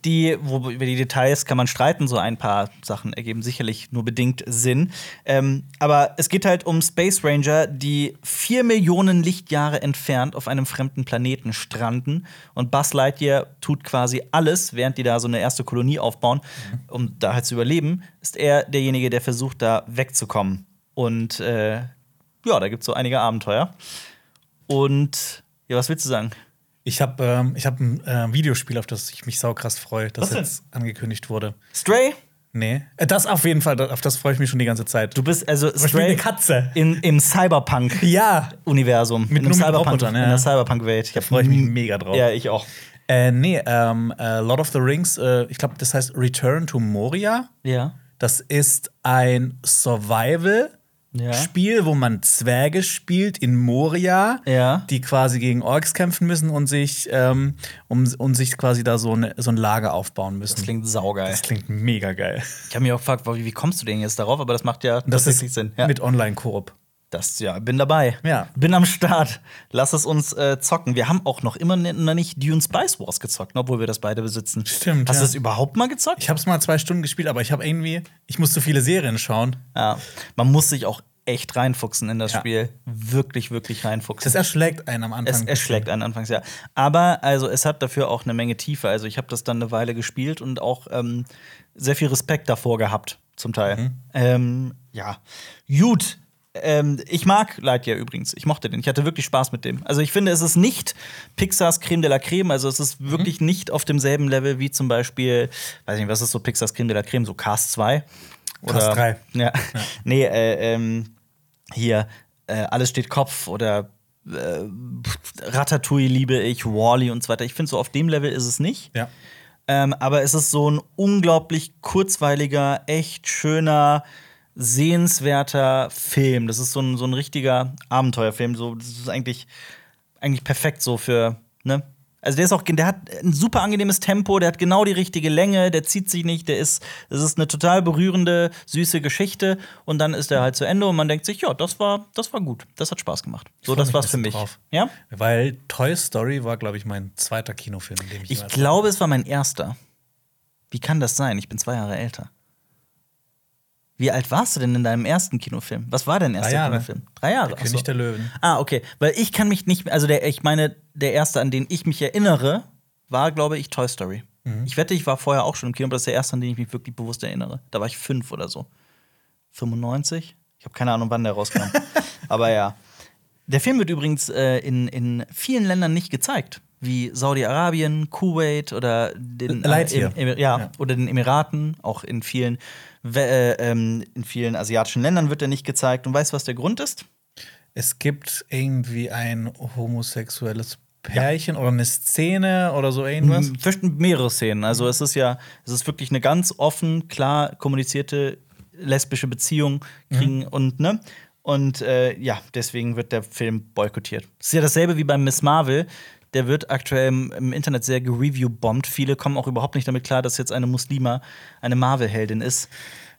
die, wo, über die Details kann man streiten, so ein paar Sachen ergeben sicherlich nur bedingt Sinn. Ähm, aber es geht halt um Space Ranger, die vier Millionen Lichtjahre entfernt auf einem fremden Planeten stranden. Und Buzz Lightyear tut quasi alles, während die da so eine erste Kolonie aufbauen, mhm. um da halt zu überleben, ist er derjenige, der versucht, da wegzukommen. Und äh, ja, da gibt es so einige Abenteuer. Und ja, was willst du sagen? Ich habe ähm, hab ein äh, Videospiel, auf das ich mich saukrass freue, das jetzt angekündigt wurde. Stray? Nee. Äh, das auf jeden Fall, auf das freue ich mich schon die ganze Zeit. Du bist also Stray eine Katze. In, Im Cyberpunk-Universum. Ja. Mit in, Cyberpunk, ja. in der Cyberpunk-Welt. Da freue ich mich mega drauf. Ja, ich auch. Äh, nee, ähm, äh, Lord of the Rings, äh, ich glaube, das heißt Return to Moria. Ja. Das ist ein Survival ja. Spiel, wo man Zwerge spielt in Moria, ja. die quasi gegen Orks kämpfen müssen und sich, ähm, um, um sich quasi da so, eine, so ein Lager aufbauen müssen. Das klingt saugeil. Das klingt mega geil. Ich habe mich auch gefragt, wie, wie, kommst du denn jetzt darauf? Aber das macht ja das tatsächlich Sinn. Ja. Mit Online-Koop. Das, ja, bin dabei. Ja. Bin am Start. Lass es uns äh, zocken. Wir haben auch noch immer noch nicht Dune Spice Wars gezockt, obwohl wir das beide besitzen. Stimmt. Hast ja. du das überhaupt mal gezockt? Ich habe es mal zwei Stunden gespielt, aber ich habe irgendwie, ich musste viele Serien schauen. Ja. Man muss sich auch echt reinfuchsen in das ja. Spiel. Wirklich, wirklich reinfuchsen. Das erschlägt einen am Anfang. Es erschlägt einen anfangs, ja. Aber also es hat dafür auch eine Menge Tiefe. Also ich habe das dann eine Weile gespielt und auch ähm, sehr viel Respekt davor gehabt, zum Teil. Mhm. Ähm, ja. Gut. Ähm, ich mag Lightyear übrigens. Ich mochte den. Ich hatte wirklich Spaß mit dem. Also ich finde, es ist nicht Pixars Creme de la Creme. Also es ist wirklich mhm. nicht auf demselben Level wie zum Beispiel, weiß nicht, was ist so Pixars Creme de la Creme, so Cast 2. Oder, Cast 3. Ja. ja. *laughs* Nee, äh, ähm, hier äh, Alles steht Kopf oder äh, Ratatouille liebe ich, Wally und so weiter. Ich finde, so auf dem Level ist es nicht. Ja. Ähm, aber es ist so ein unglaublich kurzweiliger, echt schöner, sehenswerter Film. Das ist so ein, so ein richtiger Abenteuerfilm. So, das ist eigentlich, eigentlich perfekt so für, ne? Also der ist auch, der hat ein super angenehmes Tempo, der hat genau die richtige Länge, der zieht sich nicht, der ist, es ist eine total berührende, süße Geschichte und dann ist er halt zu Ende und man denkt sich, ja, das war, das war gut, das hat Spaß gemacht. So, das war's für mich. Drauf. Ja? Weil Toy Story war, glaube ich, mein zweiter Kinofilm, in dem ich. Ich glaube, es war mein erster. Wie kann das sein? Ich bin zwei Jahre älter. Wie alt warst du denn in deinem ersten Kinofilm? Was war dein erster Drei Kinofilm? Drei Jahre. Der König der Löwen. Ah, okay. Weil ich kann mich nicht, also der, ich meine, der erste, an den ich mich erinnere, war, glaube ich, Toy Story. Mhm. Ich wette, ich war vorher auch schon im Kino, aber das ist der erste, an den ich mich wirklich bewusst erinnere. Da war ich fünf oder so. 95? Ich habe keine Ahnung, wann der rauskam. *laughs* aber ja. Der Film wird übrigens äh, in, in vielen Ländern nicht gezeigt wie Saudi-Arabien, Kuwait oder den, äh, im, im, ja, ja, oder den Emiraten, auch in vielen, in vielen asiatischen Ländern wird er nicht gezeigt. Und weißt du, was der Grund ist? Es gibt irgendwie ein homosexuelles Pärchen ja. oder eine Szene oder so irgendwas? Mehrere Szenen. Also es ist ja, es ist wirklich eine ganz offen, klar kommunizierte lesbische Beziehung kriegen mhm. und ne. Und äh, ja, deswegen wird der Film boykottiert. Es ist ja dasselbe wie beim Miss Marvel der wird aktuell im, Internet sehr gereview-bombt. Viele kommen auch überhaupt nicht damit klar, dass jetzt eine Muslima eine Marvel-Heldin ist.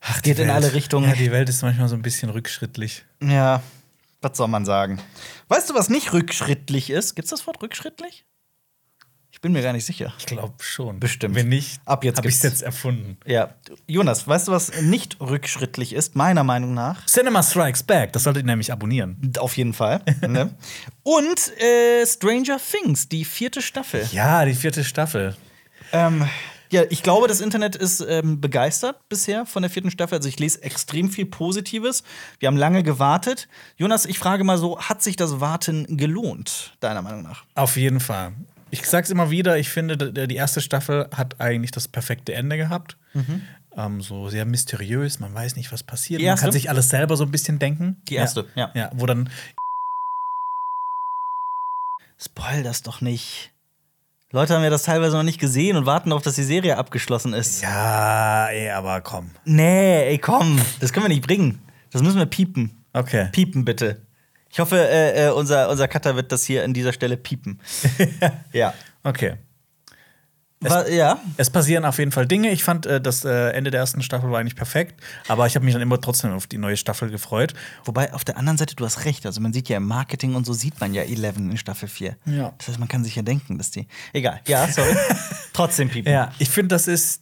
Ach, geht in alle Richtungen. Ja, die Welt ist manchmal so ein bisschen rückschrittlich. Ja, was soll man sagen? Weißt du, was nicht rückschrittlich ist? Gibt's das Wort rückschrittlich? Ich bin mir gar nicht sicher. Ich glaube schon. Bestimmt. Wenn nicht, ab jetzt habe ich es jetzt erfunden. Ja. Jonas, weißt du, was nicht rückschrittlich ist, meiner Meinung nach? Cinema Strikes Back. Das solltet ihr nämlich abonnieren. Auf jeden Fall. ne? *laughs* Und äh, Stranger Things, die vierte Staffel. Ja, die vierte Staffel. Ähm, ja, ich glaube, das Internet ist ähm, begeistert bisher von der vierten Staffel. Also ich lese extrem viel Positives. Wir haben lange gewartet. Jonas, ich frage mal so, hat sich das Warten gelohnt, deiner Meinung nach? Auf jeden Fall ich sag's immer wieder, ich finde, die erste Staffel hat eigentlich das perfekte Ende gehabt. Mhm. Ähm, so sehr mysteriös, man weiß nicht, was passiert. Man kann sich alles selber so ein bisschen denken. Die erste, ja. Ja, ja wo dann Spoil das doch nicht. Leute haben ja das teilweise noch nicht gesehen und warten darauf, dass die Serie abgeschlossen ist. Ja, ey, aber komm. Nee, ey, komm. Das können wir nicht bringen. Das müssen wir piepen. Okay. Piepen bitte. Ich hoffe, äh, äh, unser, unser Cutter wird das hier an dieser Stelle piepen. *laughs* ja. Okay. Wa- ja. Es passieren auf jeden Fall Dinge. Ich fand, äh, das äh, Ende der ersten Staffel war eigentlich perfekt, aber ich habe mich dann immer trotzdem auf die neue Staffel gefreut. Wobei auf der anderen Seite, du hast recht. Also man sieht ja im Marketing und so sieht man ja Eleven in Staffel 4. Ja. Das heißt, man kann sich ja denken, dass die. Egal. Ja, sorry. *laughs* Trotzdem piepen. Ja, ich finde, das ist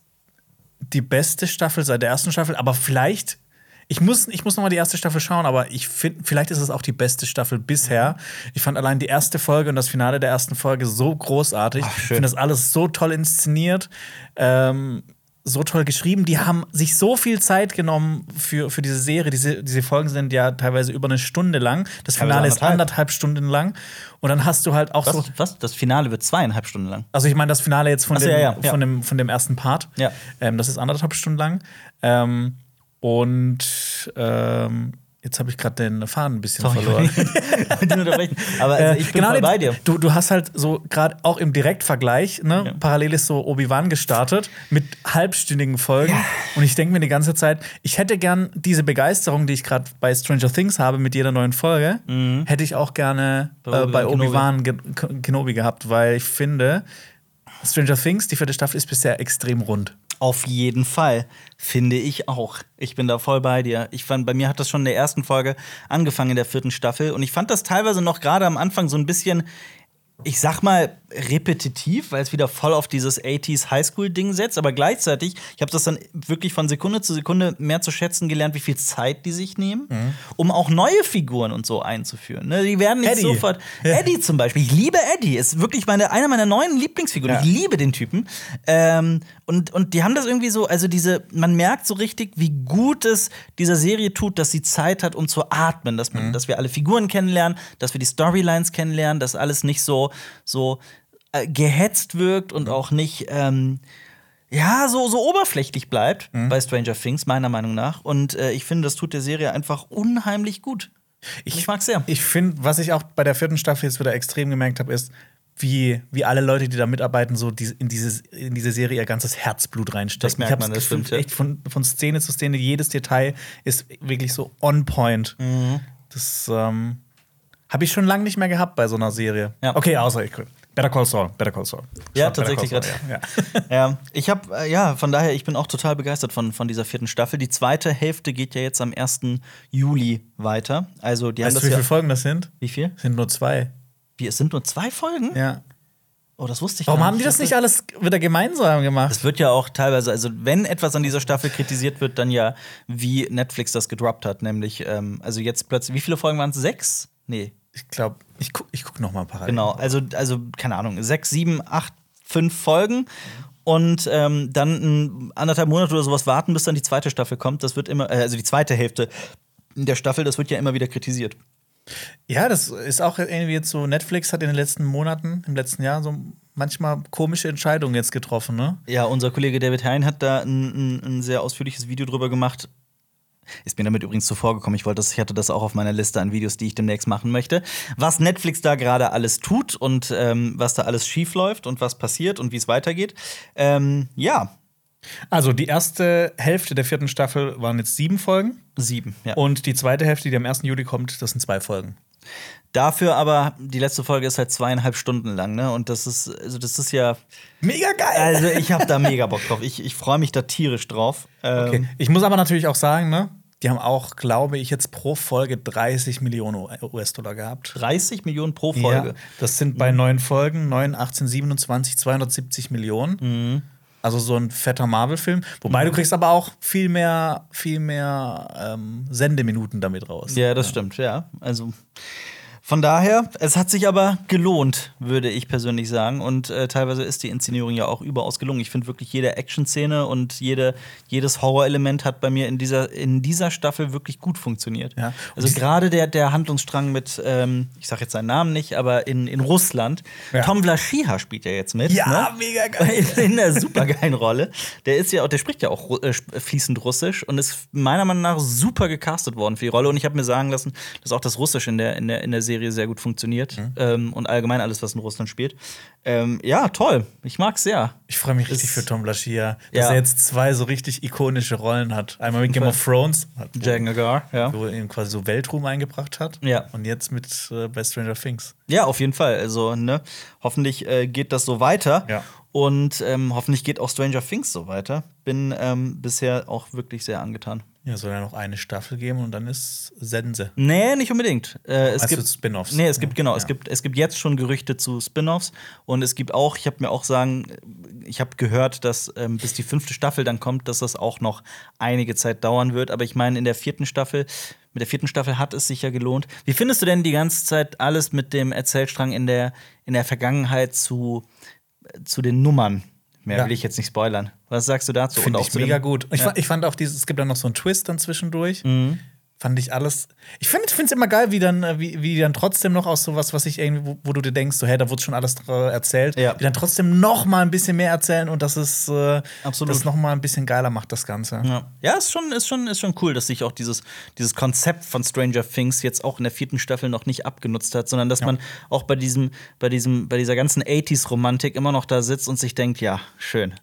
die beste Staffel seit der ersten Staffel, aber vielleicht. Ich muss, ich muss noch mal die erste Staffel schauen, aber ich finde, vielleicht ist es auch die beste Staffel bisher. Ich fand allein die erste Folge und das Finale der ersten Folge so großartig. Ach, ich finde das alles so toll inszeniert, ähm, so toll geschrieben. Die haben sich so viel Zeit genommen für, für diese Serie. Diese, diese Folgen sind ja teilweise über eine Stunde lang. Das Finale ist anderthalb. anderthalb Stunden lang. Und dann hast du halt auch so. Was, was? Das Finale wird zweieinhalb Stunden lang. Also ich meine das Finale jetzt von, Ach so, dem, ja, ja, ja. Von, dem, von dem ersten Part. Ja. Ähm, das ist anderthalb Stunden lang. Ähm, und ähm, jetzt habe ich gerade den Faden ein bisschen Sorry, verloren. *laughs* Aber also, ich bin nee, bei dir. Du, du hast halt so gerade auch im Direktvergleich, ne, Ja. parallel ist so Obi-Wan gestartet mit halbstündigen Folgen. Und ich denke mir die ganze Zeit, ich hätte gern diese Begeisterung, die ich gerade bei Stranger Things habe mit jeder neuen Folge, hätte ich auch gerne Mhm. Bei äh, bei Obi-Wan Kenobi gehabt, weil ich finde, Stranger Things, die vierte Staffel, ist bisher extrem rund. Auf jeden Fall, finde ich auch. Ich bin da voll bei dir. Ich fand, bei mir hat das schon in der ersten Folge angefangen in der vierten Staffel und ich fand das teilweise noch gerade am Anfang so ein bisschen, ich sag mal, repetitiv, weil es wieder voll auf dieses 80s Highschool-Ding setzt, aber gleichzeitig, ich habe das dann wirklich von Sekunde zu Sekunde mehr zu schätzen gelernt, wie viel Zeit die sich nehmen, um auch neue Figuren und so einzuführen. Ne, die werden nicht Eddie. sofort. Ja. Eddie zum Beispiel. Ich liebe Eddie. Ist wirklich meine, einer meiner neuen Lieblingsfiguren. Ja. Ich liebe den Typen. Ähm, und, und die haben das irgendwie so, also diese, man merkt so richtig, wie gut es dieser Serie tut, dass sie Zeit hat, um zu atmen, dass, man, dass wir alle Figuren kennenlernen, dass wir die Storylines kennenlernen, dass alles nicht so, so äh, gehetzt wirkt und auch nicht. Ähm, ja, so, so oberflächlich bleibt bei Stranger Things, meiner Meinung nach. Und äh, ich finde, das tut der Serie einfach unheimlich gut. Ich, ich mag's sehr. Ich finde, was ich auch bei der vierten Staffel jetzt wieder extrem gemerkt habe, ist, wie, wie alle Leute, die da mitarbeiten, so die, in, dieses, in diese Serie ihr ganzes Herzblut reinstecken. Das merkt ich man, das stimmt, echt von, von Szene zu Szene, jedes Detail ist wirklich so on point. Mhm. Das ähm, habe ich schon lange nicht mehr gehabt bei so einer Serie. Ja. Okay, außer ich. Better Call Saul. Better Call Saul. Ja, Schaut Better tatsächlich. Saul, Ja. ja. Ja, *laughs* ich habe, äh, ja, von daher, ich bin auch total begeistert von, von dieser vierten Staffel. Die zweite Hälfte geht ja jetzt am 1. Juli weiter. Also, die haben Weißt du, das wie ja. viele Folgen das sind? Wie viel? Es sind nur zwei. Wie, es sind nur zwei Folgen? Ja. Oh, das wusste ich Warum haben die das nicht alles wieder gemeinsam gemacht? Es wird ja auch teilweise, also wenn etwas an dieser Staffel kritisiert wird, dann ja, wie Netflix das gedroppt hat. Nämlich, ähm, also jetzt plötzlich, wie viele Folgen waren es? Sechs? Nee, Ich glaube, ich guck, ich guck noch mal parallel. Genau, also, also keine Ahnung, sechs, sieben, acht, fünf Folgen und ähm, dann anderthalb Monate oder sowas warten, bis dann die zweite Staffel kommt. Das wird immer, äh, also die zweite Hälfte der Staffel, das wird ja immer wieder kritisiert. Ja, das ist auch irgendwie jetzt so. Netflix hat in den letzten Monaten, im letzten Jahr, so manchmal komische Entscheidungen jetzt getroffen, ne? Ja, unser Kollege David Hein hat da ein, ein, ein sehr ausführliches Video drüber gemacht. Ist mir damit übrigens zuvor gekommen. Ich wollte das, ich hatte das auch auf meiner Liste an Videos, die ich demnächst machen möchte. Was Netflix da gerade alles tut und ähm, was da alles schief läuft und was passiert und wie es weitergeht. Ähm, ja, Also, die erste Hälfte der vierten Staffel waren jetzt sieben Folgen. sieben. Ja. Und die zweite Hälfte, die am 1. Juli kommt, das sind zwei Folgen. Dafür aber, die letzte Folge ist halt zweieinhalb Stunden lang, ne? Und das ist, also das ist ja, Mega geil! also ich habe da mega Bock *laughs* drauf. Ich, ich freue mich da tierisch drauf. Ähm, okay. Ich muss aber natürlich auch sagen, ne? Die haben auch, glaube ich, jetzt pro Folge 30 Millionen US-Dollar gehabt. 30 Millionen pro Folge. Ja, das sind bei neun Folgen, 9, 18, 27, 270 Millionen. Mhm. Also so ein fetter Marvel-Film. Wobei du kriegst aber auch viel mehr, viel mehr ähm, Sendeminuten damit raus. Ja, das stimmt, ja. Also von daher, es hat sich aber gelohnt, würde ich persönlich sagen. Und äh, teilweise ist die Inszenierung ja auch überaus gelungen. Ich finde wirklich jede Action-Szene und jede, jedes Horrorelement hat bei mir in dieser, in dieser Staffel wirklich gut funktioniert. Ja. Also gerade der, der Handlungsstrang mit, ähm, ich sage jetzt seinen Namen nicht, aber in, in Russland. Ja. Tom Vlaschiha spielt ja jetzt mit. Ja, ne? mega geil. *laughs* In einer supergeilen Rolle. Der ist ja auch, der spricht ja auch äh, fließend Russisch und ist meiner Meinung nach super gecastet worden für die Rolle. Und ich habe mir sagen lassen, dass auch das Russisch in der, in der, in der Serie Serie sehr gut funktioniert. Mhm. Ähm, und allgemein alles, was in Russland spielt. Ähm, ja, toll. Ich mag's sehr. Ich freue mich richtig Ist- für Tom Bashir, dass Ja. er jetzt zwei so richtig ikonische Rollen hat. Einmal mit Game of Thrones, hat- wo, Jack Nagar, ja. wo er ihm quasi so Weltruhm eingebracht hat. Ja. Und jetzt mit äh, bei Stranger Things. Ja, auf jeden Fall. Also, ne, hoffentlich äh, geht das so weiter. Ja. Und ähm, hoffentlich geht auch Stranger Things so weiter. Bin ähm, bisher auch wirklich sehr angetan. Ja, soll ja noch eine Staffel geben und dann ist Sense. Nee, nicht unbedingt. Äh, es du gibt Spin-offs? Nee, es gibt Ja. genau, Ja. es gibt es gibt jetzt schon Gerüchte zu Spin-offs und es gibt auch, ich habe mir auch sagen, ich habe gehört, dass ähm, bis die fünfte Staffel dann kommt, dass das auch noch einige Zeit dauern wird. Aber ich meine, in der vierten Staffel, mit der vierten Staffel hat es sich ja gelohnt. Wie findest du denn die ganze Zeit alles mit dem Erzählstrang in der in der Vergangenheit zu zu den Nummern? Mehr Ja. will ich jetzt nicht spoilern. Was sagst du dazu? Finde ich mega gut. Ich, Ja. fa- ich fand auch dieses, es gibt dann noch so einen Twist dann zwischendurch. Mhm. Fand ich alles. Ich finde es immer geil, wie dann, äh, wie, wie dann trotzdem noch aus sowas, was ich irgendwie, wo, wo du dir denkst, so, hey, da wurde schon alles äh, erzählt, Ja. wie dann trotzdem noch mal ein bisschen mehr erzählen und das ist äh, Absolut. das noch mal ein bisschen geiler macht, das Ganze. Ja, ja ist, schon, ist, schon, ist schon cool, dass sich auch dieses, dieses Konzept von Stranger Things jetzt auch in der vierten Staffel noch nicht abgenutzt hat, sondern dass man auch bei, diesem, bei, diesem, bei dieser ganzen 80s-Romantik immer noch da sitzt und sich denkt, ja, schön,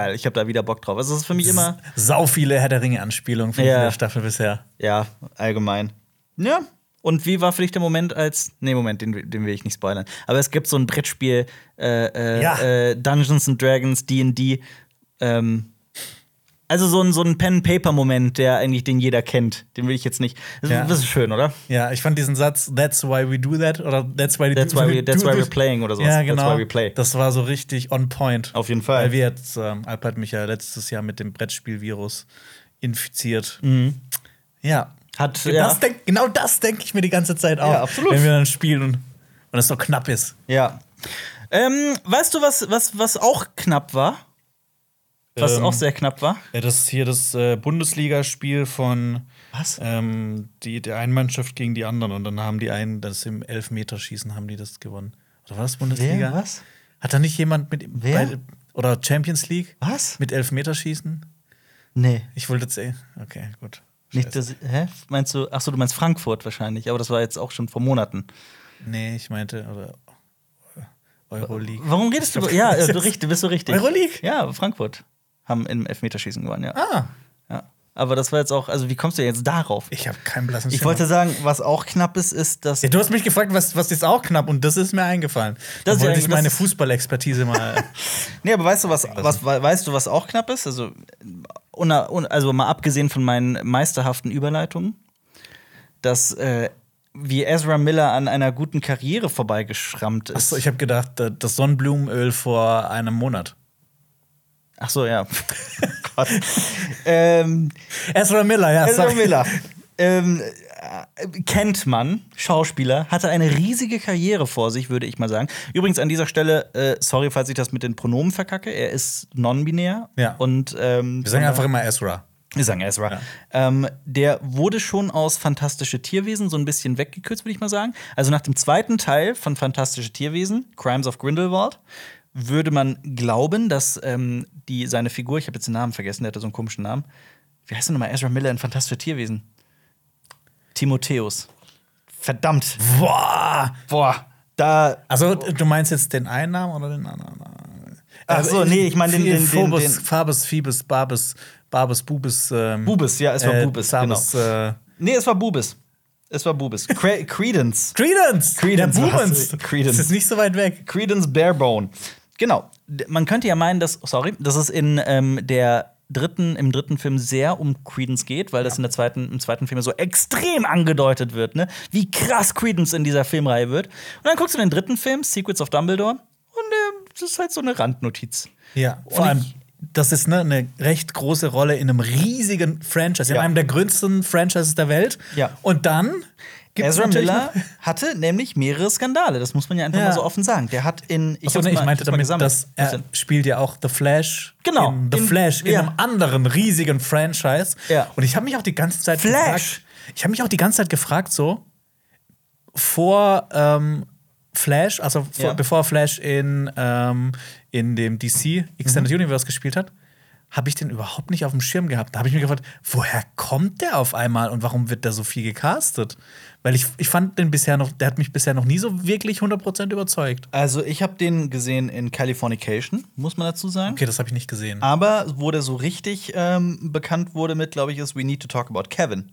geil, ich habe da wieder Bock drauf. Also es ist für mich immer, Sau viele Herr der Ringe-Anspielungen ich Ja. der Staffel bisher. ja, allgemein. Ja. Und wie war für dich der Moment als. Nee, Moment, den, den will ich nicht spoilern. Aber es gibt so ein Brettspiel, äh, äh, Ja. äh, Dungeons and Dragons, DD. Ähm, also so ein, so ein Pen-Paper-Moment, der eigentlich den jeder kennt. Den will ich jetzt nicht. Das, Ja. das ist schön, oder? Ja, ich fand diesen Satz, that's why we do that, oder that's why, That's do, why we- that's why we're playing oder sowas. Ja, That's genau. why we play. Das war so richtig on point. Auf jeden Fall. Weil wir jetzt, ähm, Alp hat mich ja letztes Jahr mit dem Brettspielvirus infiziert. Ja. Hat, Das ja. denk, genau das denke ich mir die ganze Zeit auch. Ja, absolut. Wenn wir dann spielen und, und es so knapp ist. ja. Ähm, weißt du, was, was, was auch knapp war? Was Ähm, auch sehr knapp war? Ja, das ist hier das äh, Bundesligaspiel von Was? ähm, die, der einen Mannschaft gegen die anderen. Und dann haben die einen, das im Elfmeterschießen haben die das gewonnen. Oder war das Bundesliga? Was? Hat da nicht jemand mit Wer? bei- oder Champions League Was? mit Elfmeterschießen? Nee. Ich wollte jetzt eh. Okay, gut. Nicht das, hä? Meinst du, ach so, du meinst Frankfurt wahrscheinlich, aber das war jetzt auch schon vor Monaten. Nee, ich meinte oder Euroleague. Warum redest du? Ja, *laughs* äh, du, bist du richtig. Euroleague? Ja, Frankfurt haben im Elfmeterschießen gewonnen, ja. Ah, ja. Aber das war jetzt auch, also wie kommst du jetzt darauf? ich habe keinen blassen Ich Schimmer. wollte sagen, was auch knapp ist, ist, dass. Ja, du hast mich gefragt, was, was ist auch knapp und das ist mir eingefallen. Das Da ist ja wollte ich meine Fußballexpertise mal. *laughs* Nee, aber weißt du, was, was weißt du, was auch knapp ist? Also, una- un- also mal abgesehen von meinen meisterhaften Überleitungen, dass äh, wie Ezra Miller an einer guten Karriere vorbeigeschrammt ist. Achso, ich habe gedacht, äh, das Sonnenblumenöl vor einem Monat. Ach so, ja. *laughs* Gott. ähm, Ezra Miller, ja. Ezra. Miller. Ähm, äh, kennt man, Schauspieler, hatte eine riesige Karriere vor sich, würde ich mal sagen. Übrigens an dieser Stelle, äh, sorry, falls ich das mit den Pronomen verkacke, er ist non-binär. Ja. Und ähm, Wir sagen einfach immer Ezra. wir sagen Ezra. Ähm, der wurde schon aus Fantastische Tierwesen so ein bisschen weggekürzt, würde ich mal sagen. Also nach dem zweiten Teil von Fantastische Tierwesen, Crimes of Grindelwald, würde man glauben, dass ähm, die, seine Figur, ich habe jetzt den Namen vergessen, der hatte so einen komischen Namen. Wie heißt denn nochmal Ezra Miller in Fantastische Tierwesen? Timotheus. Verdammt. Boah! Boah. Da. Also, du meinst jetzt den einen Namen oder den anderen? Ach so, nee, ich meine den- den- den- den- Fabus, Phoebus, Babus, Babus, Bubis. Ähm, Bubis, ja, es war äh, Bubis, Sabus, äh, Nee, es war Bubis. Es war Bubis. Cre *laughs* Credence. Credence! Credence Der. Bubens! Credence. Das ist nicht so weit weg. Credence Barebone. Genau. Man könnte ja meinen, dass, sorry, dass es in ähm, der dritten, im dritten Film sehr um Credence geht, weil das in der zweiten, im zweiten Film so extrem angedeutet wird, ne? Wie krass Credence in dieser Filmreihe wird. Und dann guckst du in den dritten Film, Secrets of Dumbledore, und ähm, das ist halt so eine Randnotiz. Ja, Und vor allem, das ist ne, eine recht große Rolle in einem riesigen Franchise, in Ja. einem der größten Franchises der Welt. Ja. Und dann gibt's Ezra Miller *laughs* hatte nämlich mehrere Skandale, das muss man ja einfach Ja. mal so offen sagen. Der hat in Achso, hab's nee, ich meinte damit, gesammelt. dass er spielt ja auch The Flash. Genau. In The In- Flash, in ja. einem anderen riesigen Franchise. Ja. Und ich habe mich auch die ganze Zeit Flash. gefragt. Ich habe mich auch die ganze Zeit gefragt, so vor ähm, Flash, also vor, bevor Flash in, ähm, in dem DC Extended Mhm. Universe gespielt hat, habe ich den überhaupt nicht auf dem Schirm gehabt. Da habe ich mir gefragt, woher kommt der auf einmal und warum wird da so viel gecastet? Weil ich, ich fand den bisher noch, der hat mich bisher noch nie so wirklich 100% überzeugt. Also, ich habe den gesehen in Californication, muss man dazu sagen. Okay, das habe ich nicht gesehen. Aber wo der so richtig ähm, bekannt wurde mit, glaube ich, ist We Need to Talk About Kevin.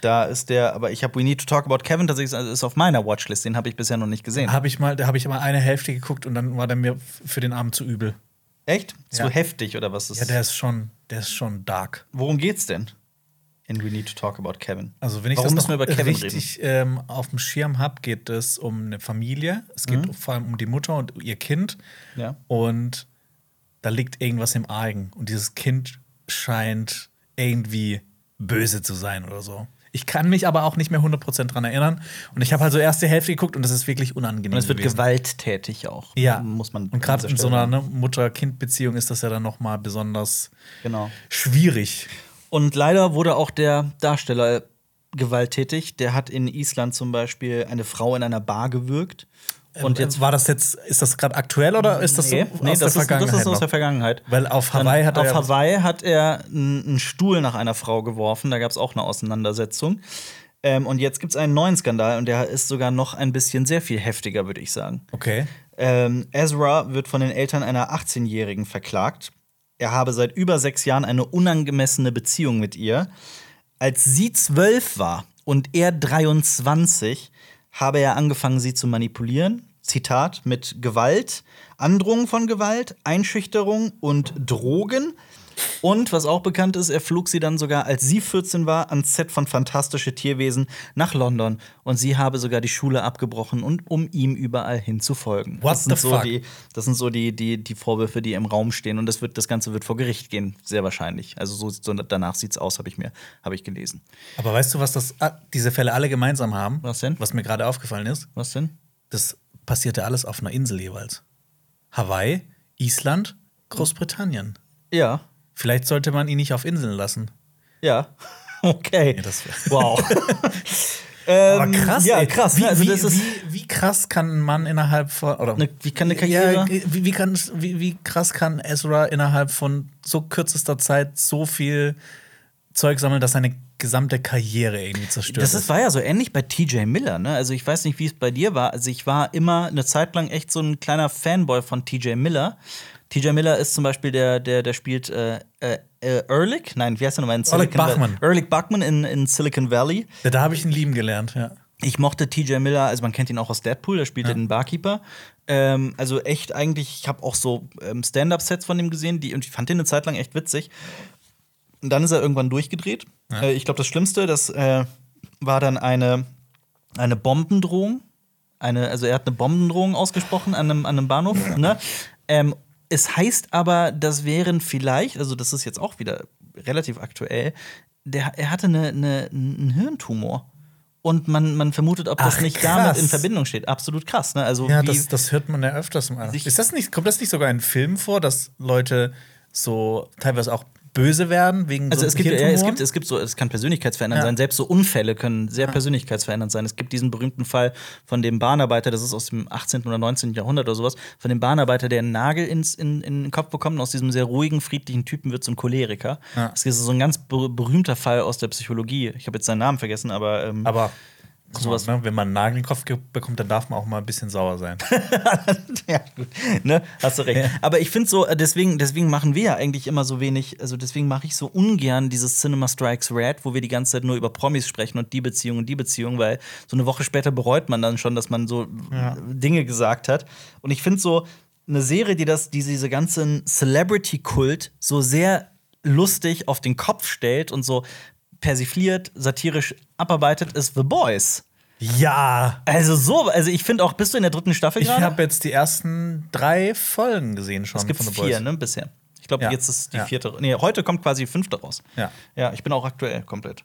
Da ist der, aber ich habe We Need to Talk About Kevin tatsächlich also ist auf meiner Watchlist. Den habe ich bisher noch nicht gesehen. Habe ich mal, da habe ich mal eine Hälfte geguckt und dann war der mir für den Abend zu übel. Echt? Zu Ja. heftig oder was ist? Ja, der ist schon, der ist schon dark. Worum geht's denn? In We Need to Talk About Kevin. Also wenn ich Warum das noch wir über Kevin richtig ähm, auf dem Schirm habe, geht es um eine Familie. Es geht Mhm. vor allem um die Mutter und ihr Kind. Ja. Und da liegt irgendwas im Argen. Und dieses Kind scheint irgendwie böse zu sein oder so. Ich kann mich aber auch nicht mehr 100% dran erinnern. Und ich habe halt so erst die Hälfte geguckt und das ist wirklich unangenehm. Und es wird gewesen. gewalttätig auch. Ja, Muss man. Und gerade in so einer ne, Mutter-Kind-Beziehung ist das ja dann noch mal besonders Genau. schwierig. Und leider wurde auch der Darsteller gewalttätig. Der hat in Island zum Beispiel eine Frau in einer Bar gewürgt. Und jetzt war das jetzt, ist das gerade aktuell oder ist das nee, so nee, aus das, der ist, das ist aus der Vergangenheit. Weil auf Hawaii hat er auf Hawaii hat er einen einen Stuhl nach einer Frau geworfen. Da gab es auch eine Auseinandersetzung. Ähm, und jetzt gibt es einen neuen Skandal und der ist sogar noch ein bisschen sehr viel heftiger, würde ich sagen. Okay. Ähm, Ezra wird von den Eltern einer 18-Jährigen verklagt. Er habe seit über sechs Jahren eine unangemessene Beziehung mit ihr. Als sie zwölf war und er 23, habe er angefangen, sie zu manipulieren. Zitat, mit Gewalt, Androhung von Gewalt, Einschüchterung und Drogen. Und was auch bekannt ist, er flog sie dann sogar, als sie 14 war, ans Set von Fantastische Tierwesen nach London. Und sie habe sogar die Schule abgebrochen, und, um ihm überall hin zu folgen. What das sind the so fuck? die, das sind so die, die, die Vorwürfe, die im Raum stehen. Und das, wird, das Ganze wird vor Gericht gehen, sehr wahrscheinlich. Also so, so danach sieht's aus, habe ich mir hab ich gelesen. Aber weißt du, was das, ah, diese Fälle alle gemeinsam haben? Was denn? Was mir gerade aufgefallen ist? Was denn? Das passierte alles auf einer Insel jeweils. Hawaii, Island, Großbritannien. Ja, Vielleicht sollte man ihn nicht auf Inseln lassen. ja. *laughs* Okay. Ja, das- wow. *laughs* *laughs* Aber Ähm, krass, Ja, krass. Wie, ne? Also wie, das ist wie, wie krass kann ein Mann innerhalb von. Oder, Ne, wie kann eine Karriere- Ja, wie, wie, kann, wie, wie krass kann Ezra innerhalb von so kürzester Zeit so viel Zeug sammeln, dass seine gesamte Karriere irgendwie zerstört Das ist, war ja so ähnlich bei TJ Miller, ne? Also ich weiß nicht, wie es bei dir war. Also ich war immer eine Zeit lang echt so ein kleiner Fanboy von TJ Miller. TJ Miller ist zum Beispiel der, der, der spielt äh, äh, äh, Ehrlich, nein, wie heißt der nochmal in Oleg Silicon Bachman. Valley? Ehrlich Bachman in, in Silicon Valley. Ja, da habe ich ihn lieben gelernt, ja. Ich mochte TJ Miller, also man kennt ihn auch aus Deadpool, der spielt den Barkeeper. Ähm, also echt eigentlich, ich habe auch so ähm, Stand-up-Sets von ihm gesehen, die, und ich fand den eine Zeit lang echt witzig. Und dann ist er irgendwann durchgedreht. Äh, ich glaube, das Schlimmste, das äh, war dann eine, eine Bombendrohung. Eine, also er hat eine Bombendrohung ausgesprochen an einem, an einem Bahnhof. Ne? Ähm, es heißt aber, das wären vielleicht, also das ist jetzt auch wieder relativ aktuell, der, er hatte eine, eine, einen Hirntumor. Und man, man vermutet, ob das Ach, nicht krass. damit in Verbindung steht. Absolut krass, ne? Also Ja, das, das hört man ja öfters mal. Ist das nicht, kommt das nicht sogar in Filmen vor, dass Leute so teilweise auch böse werden wegen Also so es gibt, ja, es gibt, es gibt so, es kann persönlichkeitsverändernd Ja. sein. Selbst so Unfälle können sehr persönlichkeitsverändernd sein. Es gibt diesen berühmten Fall von dem Bahnarbeiter, das ist aus dem 18. oder 19. Jahrhundert oder sowas, von dem Bahnarbeiter, der einen Nagel ins, in, in den Kopf bekommt und aus diesem sehr ruhigen, friedlichen Typen wird ein Choleriker. Ja. Das ist so ein ganz ber berühmter Fall aus der Psychologie. Ich habe jetzt seinen Namen vergessen, aber, ähm, Aber Sowas- sowas, ne, wenn man einen Nagel in den Kopf bekommt, dann darf man auch mal ein bisschen sauer sein. *laughs* ja, gut. Ne? Hast du recht. Ja. Aber ich finde so, äh, deswegen, deswegen machen wir ja eigentlich immer so wenig, also deswegen mache ich so ungern dieses Cinema Strikes Red, wo wir die ganze Zeit nur über Promis sprechen und die Beziehung und die Beziehung, weil so eine Woche später bereut man dann schon, dass man so Ja. äh, Dinge gesagt hat. Und ich finde so, eine Serie, die das, die diese ganzen Celebrity-Kult so sehr lustig auf den Kopf stellt und so persifliert, satirisch abarbeitet, ist The Boys. Ja! Also so, also ich finde auch, bist du in der dritten Staffel Ich gerade? habe jetzt die ersten drei Folgen gesehen schon Es gibt von The vier, Boys. ne, bisher. Ich glaube, Ja. jetzt ist die Ja. vierte. Nee, heute kommt quasi die fünfte raus. Ja. Ja, ich bin auch aktuell komplett.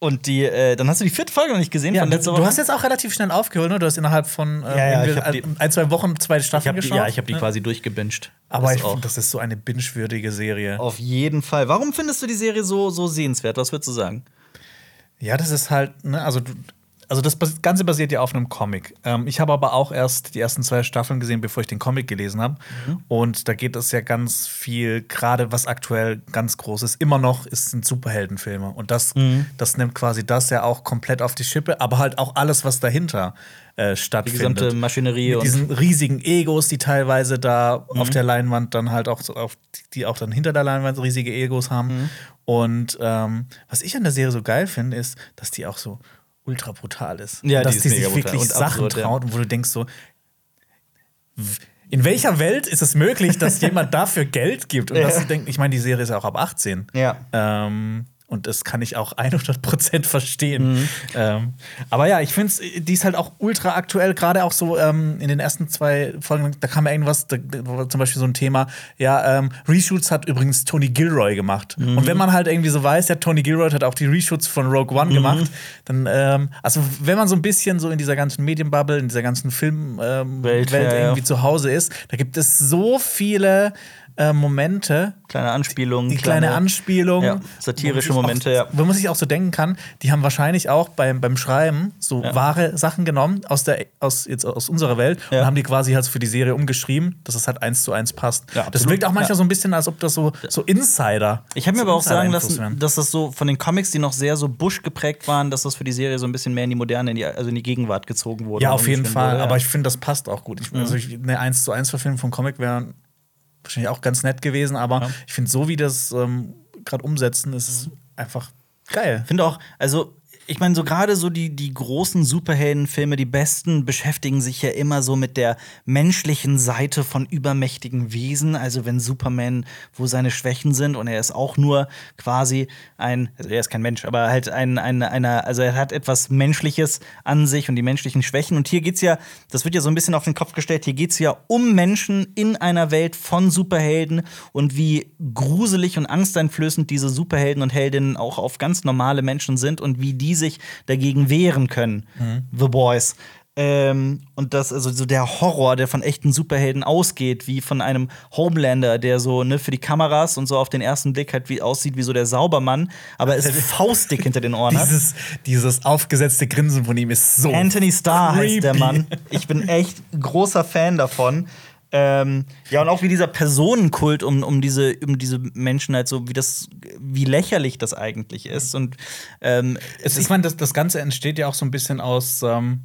Und die, äh, dann hast du die vierte Folge noch nicht gesehen Ja, von du, letzter du Woche? hast jetzt auch relativ schnell aufgeholt, ne? Du hast innerhalb von ähm, Ja, ja, die- ein, zwei Wochen zwei Staffeln die, geschaut. ja, ich habe die ne? quasi durchgebinged. Aber Das ich finde, das ist so eine binge-würdige Serie. Auf jeden Fall. Warum findest du die Serie so, so sehenswert? Was würdest du sagen? Ja, das ist halt, ne, also du, also das Ganze basiert ja auf einem Comic. Ähm, ich habe aber auch erst die ersten zwei Staffeln gesehen, bevor ich den Comic gelesen habe. Mhm. Und da geht es ja ganz viel, gerade was aktuell ganz groß ist, immer noch, ist, sind Superheldenfilme. Und das, Mhm. das nimmt quasi das ja auch komplett auf die Schippe, aber halt auch alles, was dahinter äh, Die stattfindet. gesamte Maschinerie Mit und diesen riesigen Egos, die teilweise da Mhm. auf der Leinwand dann halt auch so auf, die auch dann hinter der Leinwand riesige Egos haben. Mhm. Und ähm, was ich an der Serie so geil finde, ist, dass die auch so ultra brutal ist. Ja, Und dass die die sich wirklich und Sachen absurd, traut und wo du denkst so, in welcher Welt ist es möglich, dass *laughs* jemand dafür Geld gibt? Und Ja. dass sie denken, ich meine, die Serie ist ja auch ab 18. Ja. Ähm, und das kann ich auch *laughs* 100% verstehen. Mhm. Ähm, aber ja, ich finde die ist halt auch ultra aktuell, gerade auch so ähm, in den ersten zwei Folgen, da kam ja irgendwas, da, war zum Beispiel so ein Thema, ja, ähm, Reshoots hat übrigens Tony Gilroy gemacht. Mhm. Und wenn man halt irgendwie so weiß, ja, Tony Gilroy hat auch die Reshoots von Rogue Mhm. One gemacht, dann, ähm, also wenn man so ein bisschen so in dieser ganzen Medienbubble, in dieser ganzen Filmwelt ähm, Welt ja, irgendwie zu Hause ist, da gibt es so viele äh, Momente, kleine Anspielungen. die kleine Anspielung. Ja, satirische Momente, sich ja. auch, Wo man sich auch so denken kann, die haben wahrscheinlich auch beim, beim Schreiben so Ja. wahre Sachen genommen aus, der, aus, jetzt aus unserer Welt Ja. und haben die quasi halt für die Serie umgeschrieben, dass es halt eins zu eins passt. Ja, das wirkt auch manchmal so ein bisschen, als ob das so, so Insider. Ich habe mir so aber auch sagen lassen, dass das so von den Comics, die noch sehr so Bush geprägt waren, dass das für die Serie so ein bisschen mehr in die Moderne, in die, also in die Gegenwart gezogen wurde. Ja, auf jeden Fall. wurde, Aber ich finde, das passt auch gut. Ich, also ich, eine 1 zu 1 Verfilmung vom Comic wäre wahrscheinlich auch ganz nett gewesen, aber Ja. ich finde, so wie das ähm, gerade umsetzen, ist es einfach geil. finde auch, also ich meine, so gerade so die, die großen Superheldenfilme, die besten, beschäftigen sich ja immer so mit der menschlichen Seite von übermächtigen Wesen. Also wenn Superman, wo seine Schwächen sind und er ist auch nur quasi ein, also er ist kein Mensch, aber halt ein, ein, einer, also er hat etwas Menschliches an sich und die menschlichen Schwächen. Und hier geht's ja, das wird ja so ein bisschen auf den Kopf gestellt, hier geht's ja um Menschen in einer Welt von Superhelden und wie gruselig und angsteinflößend diese Superhelden und Heldinnen auch auf ganz normale Menschen sind und wie die sich dagegen wehren können. The Boys. Ähm, und das, also so der Horror, der von echten Superhelden ausgeht, wie von einem Homelander, der so ne, für die Kameras und so auf den ersten Blick halt wie aussieht wie so der Saubermann, aber *laughs* ist faustdick hinter den Ohren hat. Dieses, dieses aufgesetzte Grinsen von ihm ist so. Anthony Starr heißt der creepy. Mann. Ich bin echt großer Fan davon. Ähm, ja, und auch wie dieser Personenkult um, um, diese, um diese Menschen halt so, wie das, wie lächerlich das eigentlich ist. Und ähm, Es, ich meine, das, das Ganze entsteht ja auch so ein bisschen aus. Ähm,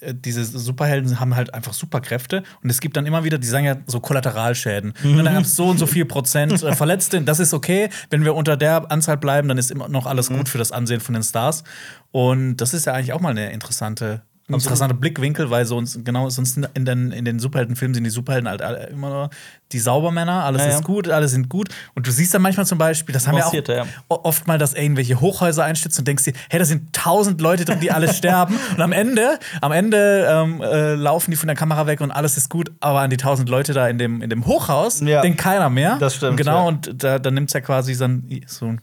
äh, diese Superhelden haben halt einfach Superkräfte und es gibt dann immer wieder, die sagen ja so Kollateralschäden. Und dann gab es so und so viel Prozent äh, *laughs* Verletzte. Das ist okay. Wenn wir unter der Anzahl bleiben, dann ist immer noch alles gut für das Ansehen von den Stars. Und das ist ja eigentlich auch mal eine interessante. Ein interessanter Blickwinkel, weil sonst, genau, sonst in den, in den Superheldenfilmen sind die Superhelden halt alle immer nur die Saubermänner, alles Ja, ja. ist gut, alle sind gut. Und du siehst dann manchmal zum Beispiel, das haben wir auch ja. oft mal, dass irgendwelche Hochhäuser einstürzen und denkst dir, hey, da sind tausend Leute drin, die alle *laughs* sterben. Und am Ende, am Ende ähm, äh, laufen die von der Kamera weg und alles ist gut, aber an die tausend Leute da in dem, in dem Hochhaus denkt keiner mehr. Das stimmt, Und genau, und da, da nimmt es ja quasi so, ein, so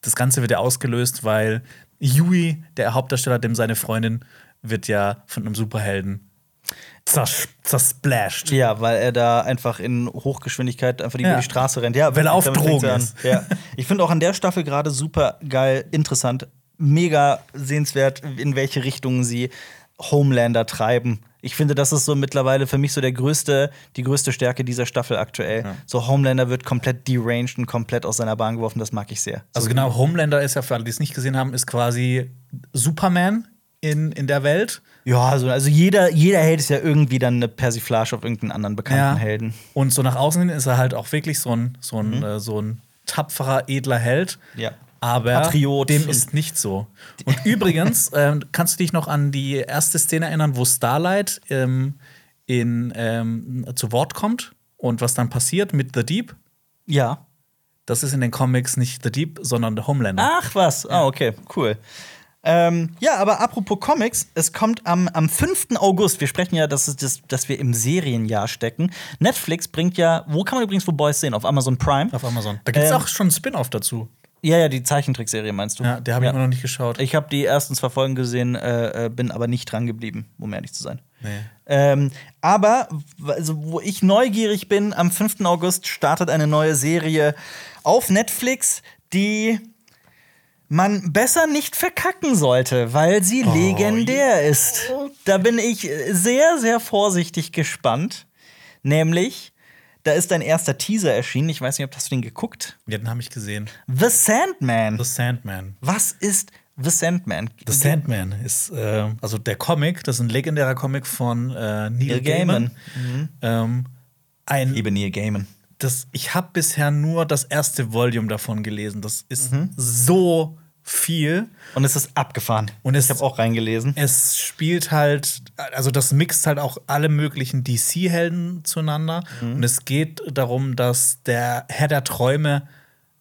das Ganze wird ja ausgelöst, weil Yui, der Hauptdarsteller, dem seine Freundin, wird ja von einem Superhelden zers zersplashed. ja, weil er da einfach in Hochgeschwindigkeit einfach Ja. über die Straße rennt. Ja, Weil er auf Drogen ist. Ja. *laughs* Ich finde auch an der Staffel gerade super geil, interessant, mega sehenswert, in welche Richtung sie Homelander treiben. Ich finde, das ist so mittlerweile für mich so der größte, die größte Stärke dieser Staffel aktuell. So Homelander wird komplett deranged und komplett aus seiner Bahn geworfen. Das mag ich sehr. Also genau, Homelander ist ja für alle, die es nicht gesehen haben, ist quasi Superman in, in der Welt. Ja, also, also jeder, jeder Held ist ja irgendwie dann eine Persiflage auf irgendeinen anderen bekannten Helden. Und so nach außen hin ist er halt auch wirklich so ein, so ein, äh, so ein tapferer, edler Held. Ja. Aber Patriot dem ist nicht so. Und *laughs* übrigens, ähm, kannst du dich noch an die erste Szene erinnern, wo Starlight ähm, in, ähm, zu Wort kommt und was dann passiert mit The Deep? Ja. Das ist in den Comics nicht The Deep, sondern The Homelander. Ach was, ah, okay, cool. Ähm, ja, aber apropos Comics, es kommt am, am 5. August. Wir sprechen ja, dass, das, dass wir im Serienjahr stecken. Netflix bringt ja, wo kann man übrigens The Boys sehen? Auf Amazon Prime. Auf Amazon. Da gibt es Ähm, auch schon einen Spin-off dazu. Ja, ja, die Zeichentrickserie meinst du? Ja, der habe ich immer noch nicht geschaut. Ich habe die ersten zwei Folgen gesehen, äh, äh, bin aber nicht dran geblieben, um ehrlich zu sein. Nee. Ähm, aber also, wo ich neugierig bin, am 5. August startet eine neue Serie auf Netflix, die man besser nicht verkacken sollte, weil sie legendär ist. Da bin ich sehr, sehr vorsichtig gespannt. Nämlich, da ist ein erster Teaser erschienen. Ich weiß nicht, ob hast du den geguckt? Ja, den habe ich gesehen. The Sandman. The Sandman. Was ist The Sandman? The Sandman ist äh, also der Comic, das ist ein legendärer Comic von äh, Neil, Neil Gaiman. Gaiman. Ähm, ein, Liebe Neil Gaiman. das, ich habe bisher nur das erste Volume davon gelesen. Das ist Mhm. so viel. Und es ist abgefahren. Und es- ich habe auch reingelesen. Es spielt halt, also das mixt halt auch alle möglichen DC-Helden zueinander. Mhm. Und es geht darum, dass der Herr der Träume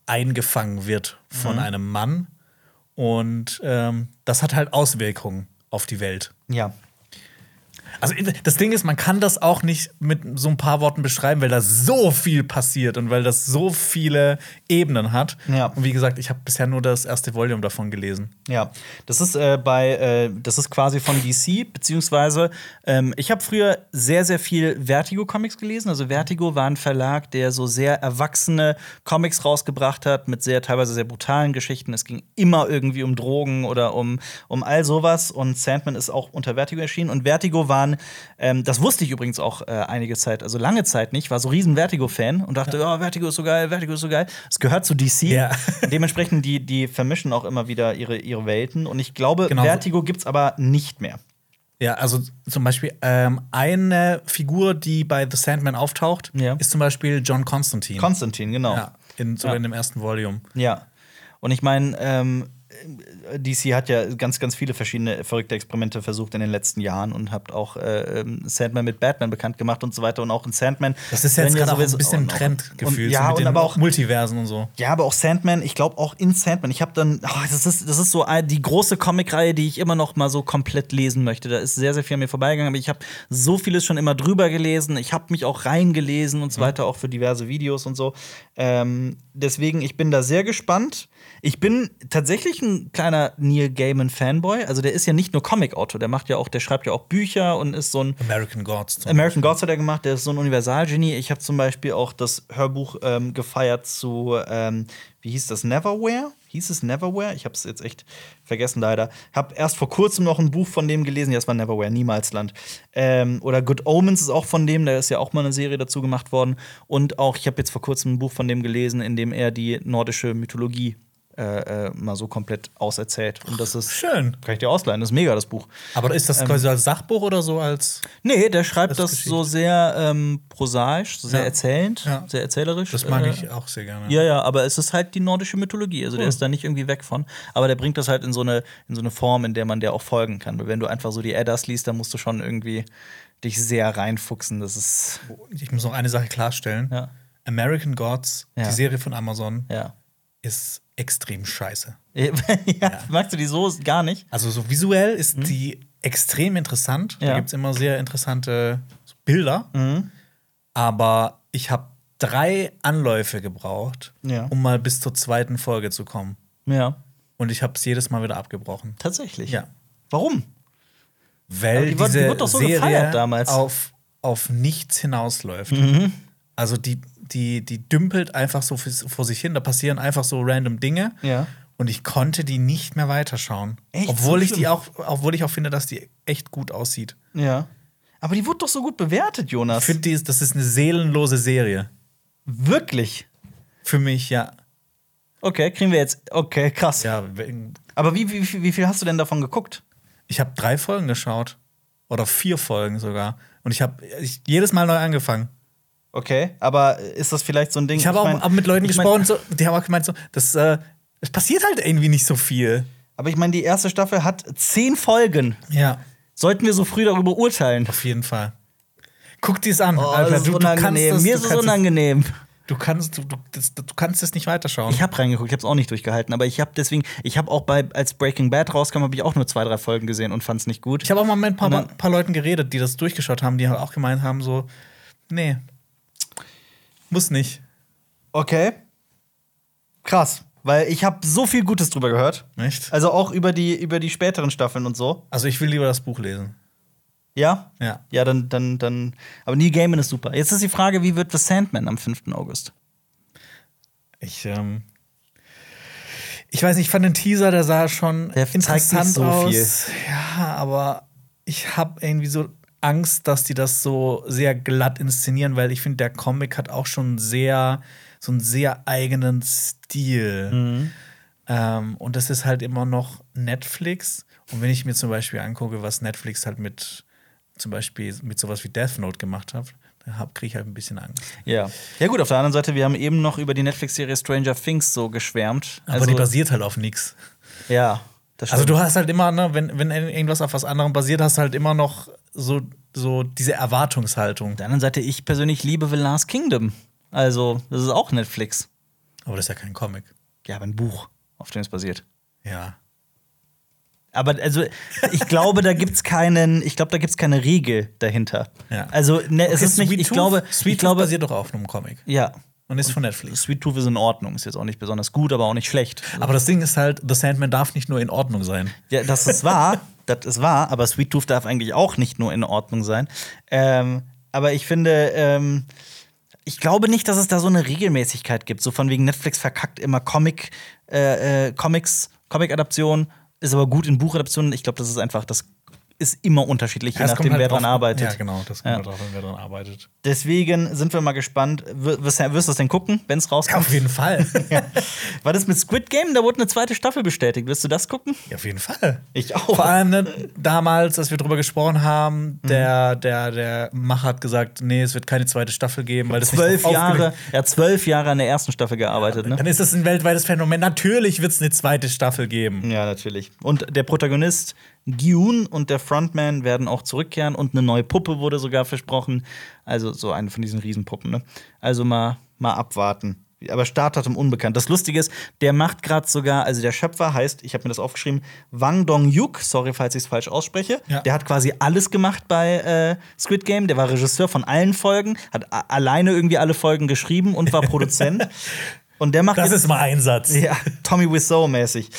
eingefangen wird von Mhm. einem Mann. Und ähm, das hat halt Auswirkungen auf die Welt. Ja. Also das Ding ist, man kann das auch nicht mit so ein paar Worten beschreiben, weil da so viel passiert und weil das so viele Ebenen hat. Ja. Und wie gesagt, ich habe bisher nur das erste Volume davon gelesen. Ja, das ist äh, bei, äh, das ist quasi von DC, beziehungsweise ähm, ich habe früher sehr, sehr viel Vertigo-Comics gelesen. Also Vertigo war ein Verlag, der so sehr erwachsene Comics rausgebracht hat, mit sehr teilweise sehr brutalen Geschichten. Es ging immer irgendwie um Drogen oder um, um all sowas. Und Sandman ist auch unter Vertigo erschienen. Und Vertigo waren, ähm, das wusste ich übrigens auch äh, einige Zeit, also lange Zeit nicht, war so riesen Vertigo-Fan und dachte, ja, Vertigo ist so geil, Vertigo ist so geil. Es gehört zu DC. Ja. *laughs* Dementsprechend, die, die vermischen auch immer wieder ihre, ihre Welten. Und ich glaube, Genau. Vertigo gibt's aber nicht mehr. Ja, also zum Beispiel ähm, eine Figur, die bei The Sandman auftaucht, Ja. ist zum Beispiel John Constantine. Konstantin, genau. ja, in, sogar Ja. in dem ersten Volume. Ja. Und ich meine, ähm, DC hat ja ganz, ganz viele verschiedene verrückte Experimente versucht in den letzten Jahren und habt auch äh, ähm, Sandman mit Batman bekannt gemacht und so weiter. Und auch in Sandman. Das ist jetzt gerade sowieso- ein bisschen und- ein Trend gefühlt, ja, so mit und aber auch Multiversen und so. Ja, aber auch Sandman, ich glaube auch in Sandman. Ich habe dann, oh, das, ist, das ist so die große Comicreihe, die ich immer noch mal so komplett lesen möchte. Da ist sehr, sehr viel an mir vorbeigegangen, aber ich habe so vieles schon immer drüber gelesen. Ich habe mich auch reingelesen und so weiter, auch für diverse Videos und so. Ähm, deswegen, ich bin da sehr gespannt. Ich bin tatsächlich ein kleiner Neil Gaiman-Fanboy. Also der ist ja nicht nur Comic-Autor, der macht ja auch, der schreibt ja auch Bücher und ist so ein American Gods. Zum American Gods hat er gemacht, der ist so ein Universalgenie. Ich habe zum Beispiel auch das Hörbuch ähm, gefeiert zu, ähm, wie hieß das, Neverwhere? Hieß es Neverwhere? Ich habe es jetzt echt vergessen leider. Hab erst vor kurzem noch ein Buch von dem gelesen, ja, es war Neverwhere, Niemalsland. Ähm, oder Good Omens ist auch von dem, da ist ja auch mal eine Serie dazu gemacht worden. Und auch, ich habe jetzt vor kurzem ein Buch von dem gelesen, in dem er die nordische Mythologie äh, äh, mal so komplett auserzählt. Und das ist. Schön. Kann ich dir ausleihen, das ist mega, das Buch. Aber ist Ähm, das quasi als Sachbuch oder so als. Nee, der schreibt Das ist so sehr ähm, prosaisch, sehr Ja. erzählend, Ja. sehr erzählerisch. Das mag Äh, ich auch sehr gerne. Ja, ja, aber es ist halt die nordische Mythologie. Also der Cool. ist da nicht irgendwie weg von. Aber der bringt das halt in so eine, in so eine Form, in der man der auch folgen kann. Weil wenn du einfach so die Eddas liest, dann musst du schon irgendwie dich sehr reinfuchsen. Das ist. Ich muss noch eine Sache klarstellen. Ja. American Gods, Ja. die Serie von Amazon, Ja. Ist extrem scheiße. *laughs* ja, magst du die so gar nicht? Also so visuell ist die extrem interessant. Da Mhm. Ja. gibt es immer sehr interessante Bilder. Mhm. Aber ich habe drei Anläufe gebraucht, Ja. um mal bis zur zweiten Folge zu kommen. Ja. Und ich habe es jedes Mal wieder abgebrochen. Tatsächlich. Ja. Warum? Weil die wird- die diese wird doch so Serie damals. Auf, auf nichts hinausläuft. Mhm. Also die, die, die dümpelt einfach so vor sich hin. Da passieren einfach so random Dinge. Ja. Und ich konnte die nicht mehr weiterschauen. Echt? Obwohl So ich die auch, obwohl ich auch finde, dass die echt gut aussieht. Ja. Aber die wurde doch so gut bewertet, Jonas. Ich finde, das ist eine seelenlose Serie. Wirklich. Für mich, ja. Okay, kriegen wir jetzt. Okay, krass. Ja, Aber wie, wie, wie, viel hast du denn davon geguckt? ich habe drei Folgen geschaut. Oder vier Folgen sogar. Und ich habe jedes Mal neu angefangen. Okay, aber ist das vielleicht so ein Ding? Ich habe auch mein- auch mit Leuten ich gesprochen, so, die haben auch gemeint, so, das, äh, es passiert halt irgendwie nicht so viel. Aber ich meine, die erste Staffel hat zehn Folgen. Ja, Sollten wir so früh darüber urteilen? auf jeden Fall. Guck dir es an, Oh, Alter. das ist Du, du unangenehm. das, Mir du ist es unangenehm. Du kannst, du, du, das, du kannst es nicht weiterschauen. Ich habe reingeguckt, ich habe es auch nicht durchgehalten, aber ich habe deswegen, ich habe auch bei, als Breaking Bad rauskam, habe ich auch nur zwei, drei Folgen gesehen und fand es nicht gut. Ich habe auch mal mit ein paar, paar Leuten geredet, die das durchgeschaut haben, die auch gemeint haben, so, nee, muss nicht. Okay. Krass, weil ich habe so viel Gutes drüber gehört. Echt? Also auch über die, über die späteren Staffeln und so. Also ich will lieber das Buch lesen. Ja? Ja. Ja, dann, dann, dann. Aber Neil Gaiman ist super. Jetzt ist die Frage, wie wird The Sandman am 5. August? Ich, ähm, Ich weiß nicht, ich fand den Teaser, der sah schon Der zeigt interessant so aus. viel. Ja, aber ich habe irgendwie so Angst, dass die das so sehr glatt inszenieren, weil ich finde, der Comic hat auch schon sehr so einen sehr eigenen Stil. Mhm. Ähm, und das ist halt immer noch Netflix. Und wenn ich mir zum Beispiel angucke, was Netflix halt mit zum Beispiel mit sowas wie Death Note gemacht hat, dann kriege ich halt ein bisschen Angst. Ja. Ja, gut, auf der anderen Seite, wir haben eben noch über die Netflix-Serie Stranger Things so geschwärmt. Aber die basiert halt auf nichts. Ja. Das Also du hast halt immer, ne, wenn, wenn irgendwas auf was anderem basiert, hast du halt immer noch so, so diese Erwartungshaltung. Auf der anderen Seite, ich persönlich liebe The Last Kingdom. Also, das ist auch Netflix. Aber das ist ja kein Comic. Ja, aber ein Buch, auf dem es basiert. Ja. Aber also, ich glaube, da gibt's keinen, ich glaube, da gibt's keine Regel dahinter. Ja. Also, ne, es ist nicht, Sweet ich Tooth- glaube, Sweet ich glaube, basiert doch auf einem Comic. ja, Und ist von Netflix. Sweet Tooth ist in Ordnung, ist jetzt auch nicht besonders gut, aber auch nicht schlecht. Aber das Ding ist halt, The Sandman darf nicht nur in Ordnung sein. Ja, das ist wahr, *laughs* das ist wahr, aber Sweet Tooth darf eigentlich auch nicht nur in Ordnung sein. Ähm, aber ich finde, ähm, ich glaube nicht, dass es da so eine Regelmäßigkeit gibt. So von wegen Netflix verkackt immer Comic, äh, äh, Comics, Comic-Adaption, ist aber gut in Buchadaptionen. Ich glaube, das ist einfach, das ist immer unterschiedlich, je Ja, nachdem, halt wer dran drauf- arbeitet. Ja, genau, das kommt Ja. halt drauf, an, wer dran arbeitet. Deswegen sind wir mal gespannt. Wir- Wirst du das denn gucken, wenn es rauskommt? Auf jeden Fall. *laughs* War das mit Squid Game? Da wurde eine zweite Staffel bestätigt. Wirst du das gucken? ja, auf jeden Fall. Ich auch. Vor allem ne, damals, als wir drüber gesprochen haben, der, der, der Macher hat gesagt, nee, es wird keine zweite Staffel geben, weil das Zwölf nicht Jahre, er hat zwölf Jahre an der ersten Staffel gearbeitet, ne? Dann ist das ein weltweites Phänomen. Natürlich wird es eine zweite Staffel geben. Ja, natürlich. Und der Protagonist Gyun und der Frontman werden auch zurückkehren und eine neue Puppe wurde sogar versprochen. Also so eine von diesen Riesenpuppen, ne? Also mal, mal abwarten. Aber Startdatum unbekannt. Das Lustige ist, der macht gerade sogar, also der Schöpfer heißt, ich habe mir das aufgeschrieben, Wang Dong-yuk, sorry, falls ich es falsch ausspreche. Ja. Der hat quasi alles gemacht bei äh, Squid Game. Der war Regisseur von allen Folgen, hat alleine irgendwie alle Folgen geschrieben und war Produzent. *laughs* und der macht Das ist mal ein Satz. ja, Tommy Wiseau-mäßig.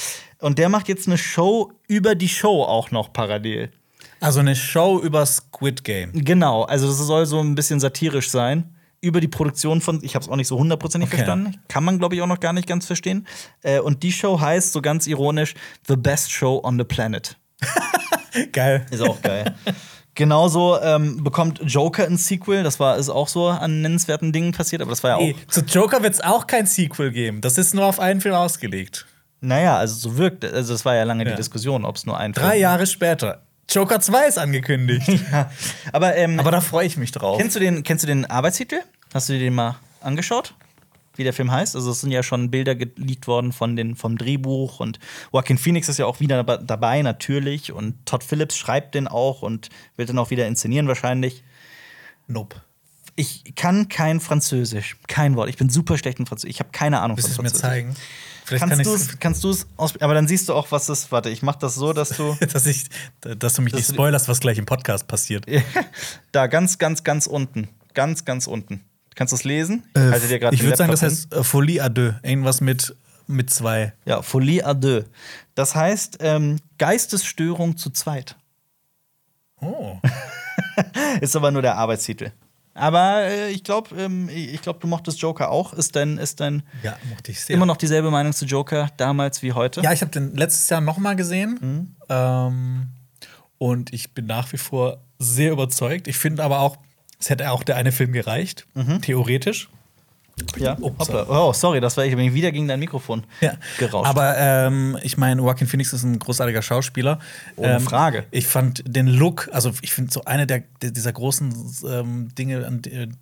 Und der macht jetzt eine Show über die Show auch noch parallel. Also eine Show über Squid Game. Genau, also das soll so ein bisschen satirisch sein. Über die Produktion von, ich habe es auch nicht so hundertprozentig Okay. verstanden, kann man glaube ich auch noch gar nicht ganz verstehen. Äh, und die Show heißt so ganz ironisch The Best Show on the Planet. *laughs* Geil. Ist auch geil. Genauso ähm, bekommt Joker ein Sequel. Das war ist auch so an nennenswerten Dingen passiert, aber das war ja auch. Nee, zu Joker wird es auch kein Sequel geben. Das ist nur auf einen Film ausgelegt. Naja, also so wirkt. Also das war ja lange Ja. die Diskussion, ob es nur ein Drei Film- Jahre später. Joker 2 ist angekündigt. *laughs* Ja. Aber, ähm, Aber da freue ich mich drauf. Kennst du den, kennst du den Arbeitstitel? Hast du dir den mal angeschaut? Wie der Film heißt? Also, es sind ja schon Bilder geleakt worden von den, vom Drehbuch und Joaquin Phoenix ist ja auch wieder dab- dabei, natürlich. Und Todd Phillips schreibt den auch und wird den auch wieder inszenieren, wahrscheinlich. Nope. Ich kann kein Französisch. Kein Wort. Ich bin super schlecht in Französisch. Ich habe keine Ahnung Willst von es mir Französisch. zeigen? Vielleicht Kannst kann du ich es kannst aus aber dann siehst du auch, was es. Warte, ich mach das so, dass du. *laughs* dass, ich, dass du mich Dass nicht spoilerst, was gleich im Podcast passiert. da, ganz, ganz, ganz unten. Ganz, ganz unten. Kannst du es lesen? Äh, dir grad ich würde sagen, das heißt äh, Folie à deux. Irgendwas mit, mit zwei. Ja, Folie à deux. Das heißt, ähm, Geistesstörung zu zweit. Oh. *laughs* Ist aber nur der Arbeitstitel. Aber äh, ich glaube, ähm, ich glaube, du mochtest Joker auch. Ist dein, ist dein Ja, mochte ich sehr. immer noch dieselbe Meinung zu Joker damals wie heute? Ja, ich habe den letztes Jahr noch mal gesehen. Mhm. Ähm, und ich bin nach wie vor sehr überzeugt. Ich finde aber auch, es hätte auch der eine Film gereicht, Mhm. theoretisch. Ja. Ups. Hoppla. Oh, sorry, das war ich bin wieder gegen dein Mikrofon Ja. gerauscht. Aber ähm, ich meine, Joaquin Phoenix ist ein großartiger Schauspieler. Ohne ähm, Frage. Ich fand den Look, also ich finde so eine der, dieser großen ähm, Dinge,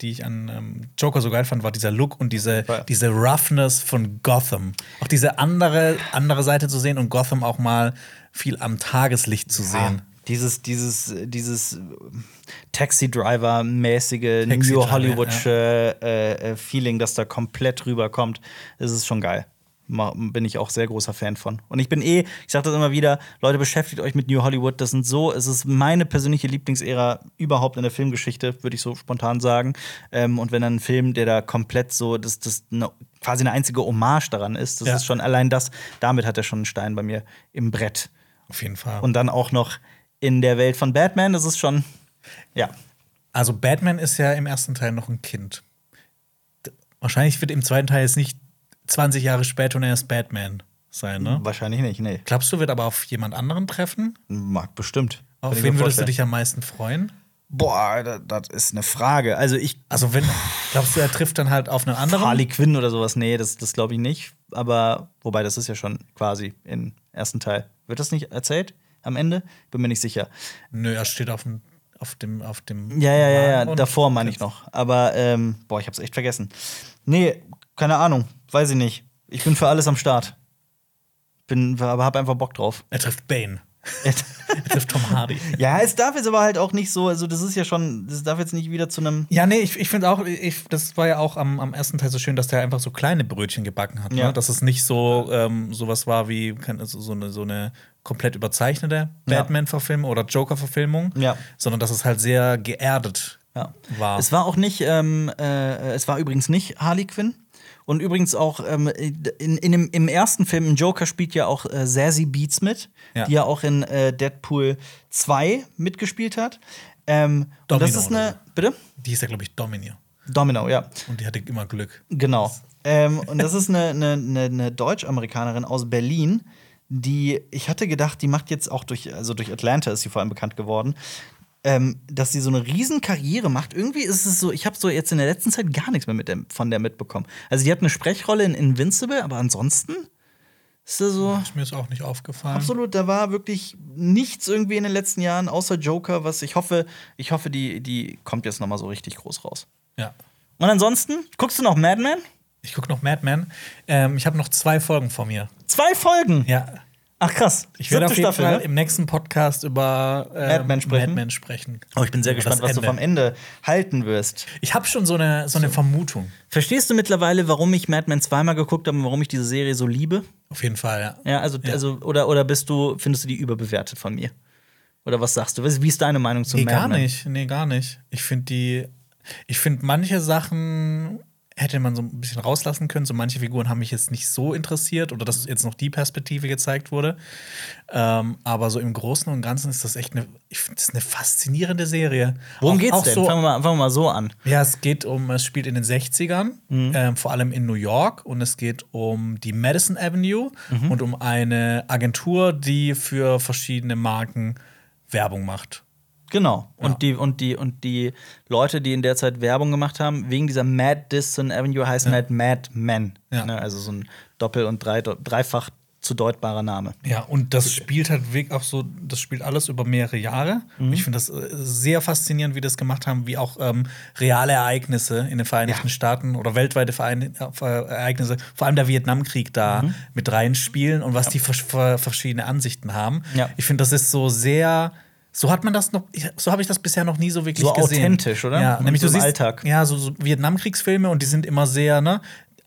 die, ich an ähm, Joker so geil fand, war dieser Look und diese, Ja. diese Roughness von Gotham. Auch diese andere, andere Seite zu sehen und Gotham auch mal viel am Tageslicht zu sehen. Dieses, dieses, dieses Taxi-Driver-mäßige Taxi New Driver, Hollywood-Feeling, äh, äh, Feeling, das da komplett rüberkommt, ist schon geil. Bin ich auch sehr großer Fan von. Und ich bin eh, ich sage das immer wieder, Leute, beschäftigt euch mit New Hollywood. Das sind so, es ist meine persönliche Lieblingsära überhaupt in der Filmgeschichte, würde ich so spontan sagen. Ähm, und wenn dann ein Film, der da komplett so, das, das eine, quasi eine einzige Hommage daran ist, das Ja. ist schon allein das, damit hat er schon einen Stein bei mir im Brett. Auf jeden Fall. Und dann auch noch in der Welt von Batman, das ist schon, ja. Also Batman ist ja im ersten Teil noch ein Kind. Wahrscheinlich wird im zweiten Teil jetzt nicht 20 Jahre später und er ist Batman. sein, ne? Wahrscheinlich nicht, nee. Glaubst du, wird aber auf jemand anderen treffen? Mag bestimmt. Auf Kann wen würdest du vorstellen. dich am meisten freuen? Boah, das, das ist eine Frage. Also ich. Also, wenn, glaubst du, er trifft dann halt auf einen anderen? Harley Quinn oder sowas, nee, das, das glaube ich nicht. Aber, wobei, das ist ja schon quasi im ersten Teil. Wird das nicht erzählt am Ende? Bin mir nicht sicher. Nö, er steht auf dem, auf dem, auf dem. Ja, ja, ja, ja, davor meine ich noch. Aber, ähm, boah, ich hab's echt vergessen. Nee, keine Ahnung, weiß ich nicht. Ich bin für alles am Start. Bin, aber hab einfach Bock drauf. Er trifft Bane. Er trifft Tom Hardy. ja, es darf jetzt aber halt auch nicht so, also das ist ja schon, das darf jetzt nicht wieder zu einem. Ja, nee, ich, ich finde auch, ich, das war ja auch am, am ersten Teil so schön, dass der einfach so kleine Brötchen gebacken hat. Ja. Ne? Dass es nicht so ähm, sowas war wie keine- so, so, eine, so eine komplett überzeichnete Ja. Batman-Verfilmung oder Joker-Verfilmung, Ja. sondern dass es halt sehr geerdet Ja. war. Es war auch nicht, ähm, äh, es war übrigens nicht Harley Quinn. Und übrigens auch ähm, in, in dem, im ersten Film, im Joker, spielt ja auch äh, Zazie Beats mit, Ja. die ja auch in äh, Deadpool 2 mitgespielt hat. Ähm, und Domino das ist eine. Bitte? Die ist ja, glaube ich, Domino. Domino, ja. Und die hatte immer Glück. Genau. Ähm, und das ist eine, eine, eine, eine Deutsch-Amerikanerin aus Berlin, die, ich hatte gedacht, die macht jetzt auch durch, also durch Atlanta ist sie vor allem bekannt geworden, ähm, dass sie so eine riesen Karriere macht. Irgendwie ist es so, ich habe so jetzt in der letzten Zeit gar nichts mehr mit dem, von der mitbekommen. Also die hat eine Sprechrolle in Invincible, aber ansonsten ist das so. Ist mir jetzt auch nicht aufgefallen. Absolut, da war wirklich nichts irgendwie in den letzten Jahren, außer Joker, was ich hoffe, ich hoffe, die, die kommt jetzt noch mal so richtig groß raus. Ja. Und ansonsten, guckst du noch Mad Men? Ich gucke noch Mad Men. Ähm, ich habe noch zwei Folgen vor mir. Zwei Folgen. Ja. Ach krass. Ich werde auf jeden Staffel, Fall ne? im nächsten Podcast über ähm, Mad Men sprechen. Mad sprechen. Oh, ich bin sehr gespannt, was du vom Ende halten wirst. Ich habe schon so eine, so eine Vermutung. Verstehst du mittlerweile, warum ich Mad Men zweimal geguckt habe und warum ich diese Serie so liebe? Auf jeden Fall, ja. Ja, also, Ja. also oder, oder bist du, findest du die überbewertet von mir? Oder was sagst du? Wie ist deine Meinung zu Nee, Mad gar Men? nicht. Nee, gar nicht. Ich finde die. Ich finde, manche Sachen hätte man so ein bisschen rauslassen können. So manche Figuren haben mich jetzt nicht so interessiert oder dass jetzt noch die Perspektive gezeigt wurde. Ähm, aber so im Großen und Ganzen ist das echt eine, ich finde das eine faszinierende Serie. Worum Auch- geht's auch denn? So, fangen, wir mal, fangen wir mal so an. Ja, es geht um, es spielt in den 60ern, Mhm. ähm, vor allem in New York und es geht um die Madison Avenue Mhm. und um eine Agentur, die für verschiedene Marken Werbung macht. Genau. Ja. Und, die, und, die, und die Leute, die in der Zeit Werbung gemacht haben, wegen dieser Madison Avenue heißen halt Mad Men. Ja. Ne? Also so ein doppel- und drei, dreifach zu deutbarer Name. Ja, und das spielt halt wirklich auch so, das spielt alles über mehrere Jahre. Mhm. Ich finde das äh, sehr faszinierend, wie das gemacht haben, wie auch ähm, reale Ereignisse in den Vereinigten Ja. Staaten oder weltweite Verein äh, Ereignisse, vor allem der Vietnamkrieg da Mhm. mit reinspielen und was die vers ver verschiedene Ansichten haben. Ja. Ich finde, das ist so sehr. So hat man das noch, so habe ich das bisher noch nie so wirklich So gesehen. authentisch, oder? Ja, Und nämlich so im Alltag. Ja, so, so Vietnamkriegsfilme und die sind immer sehr, ne?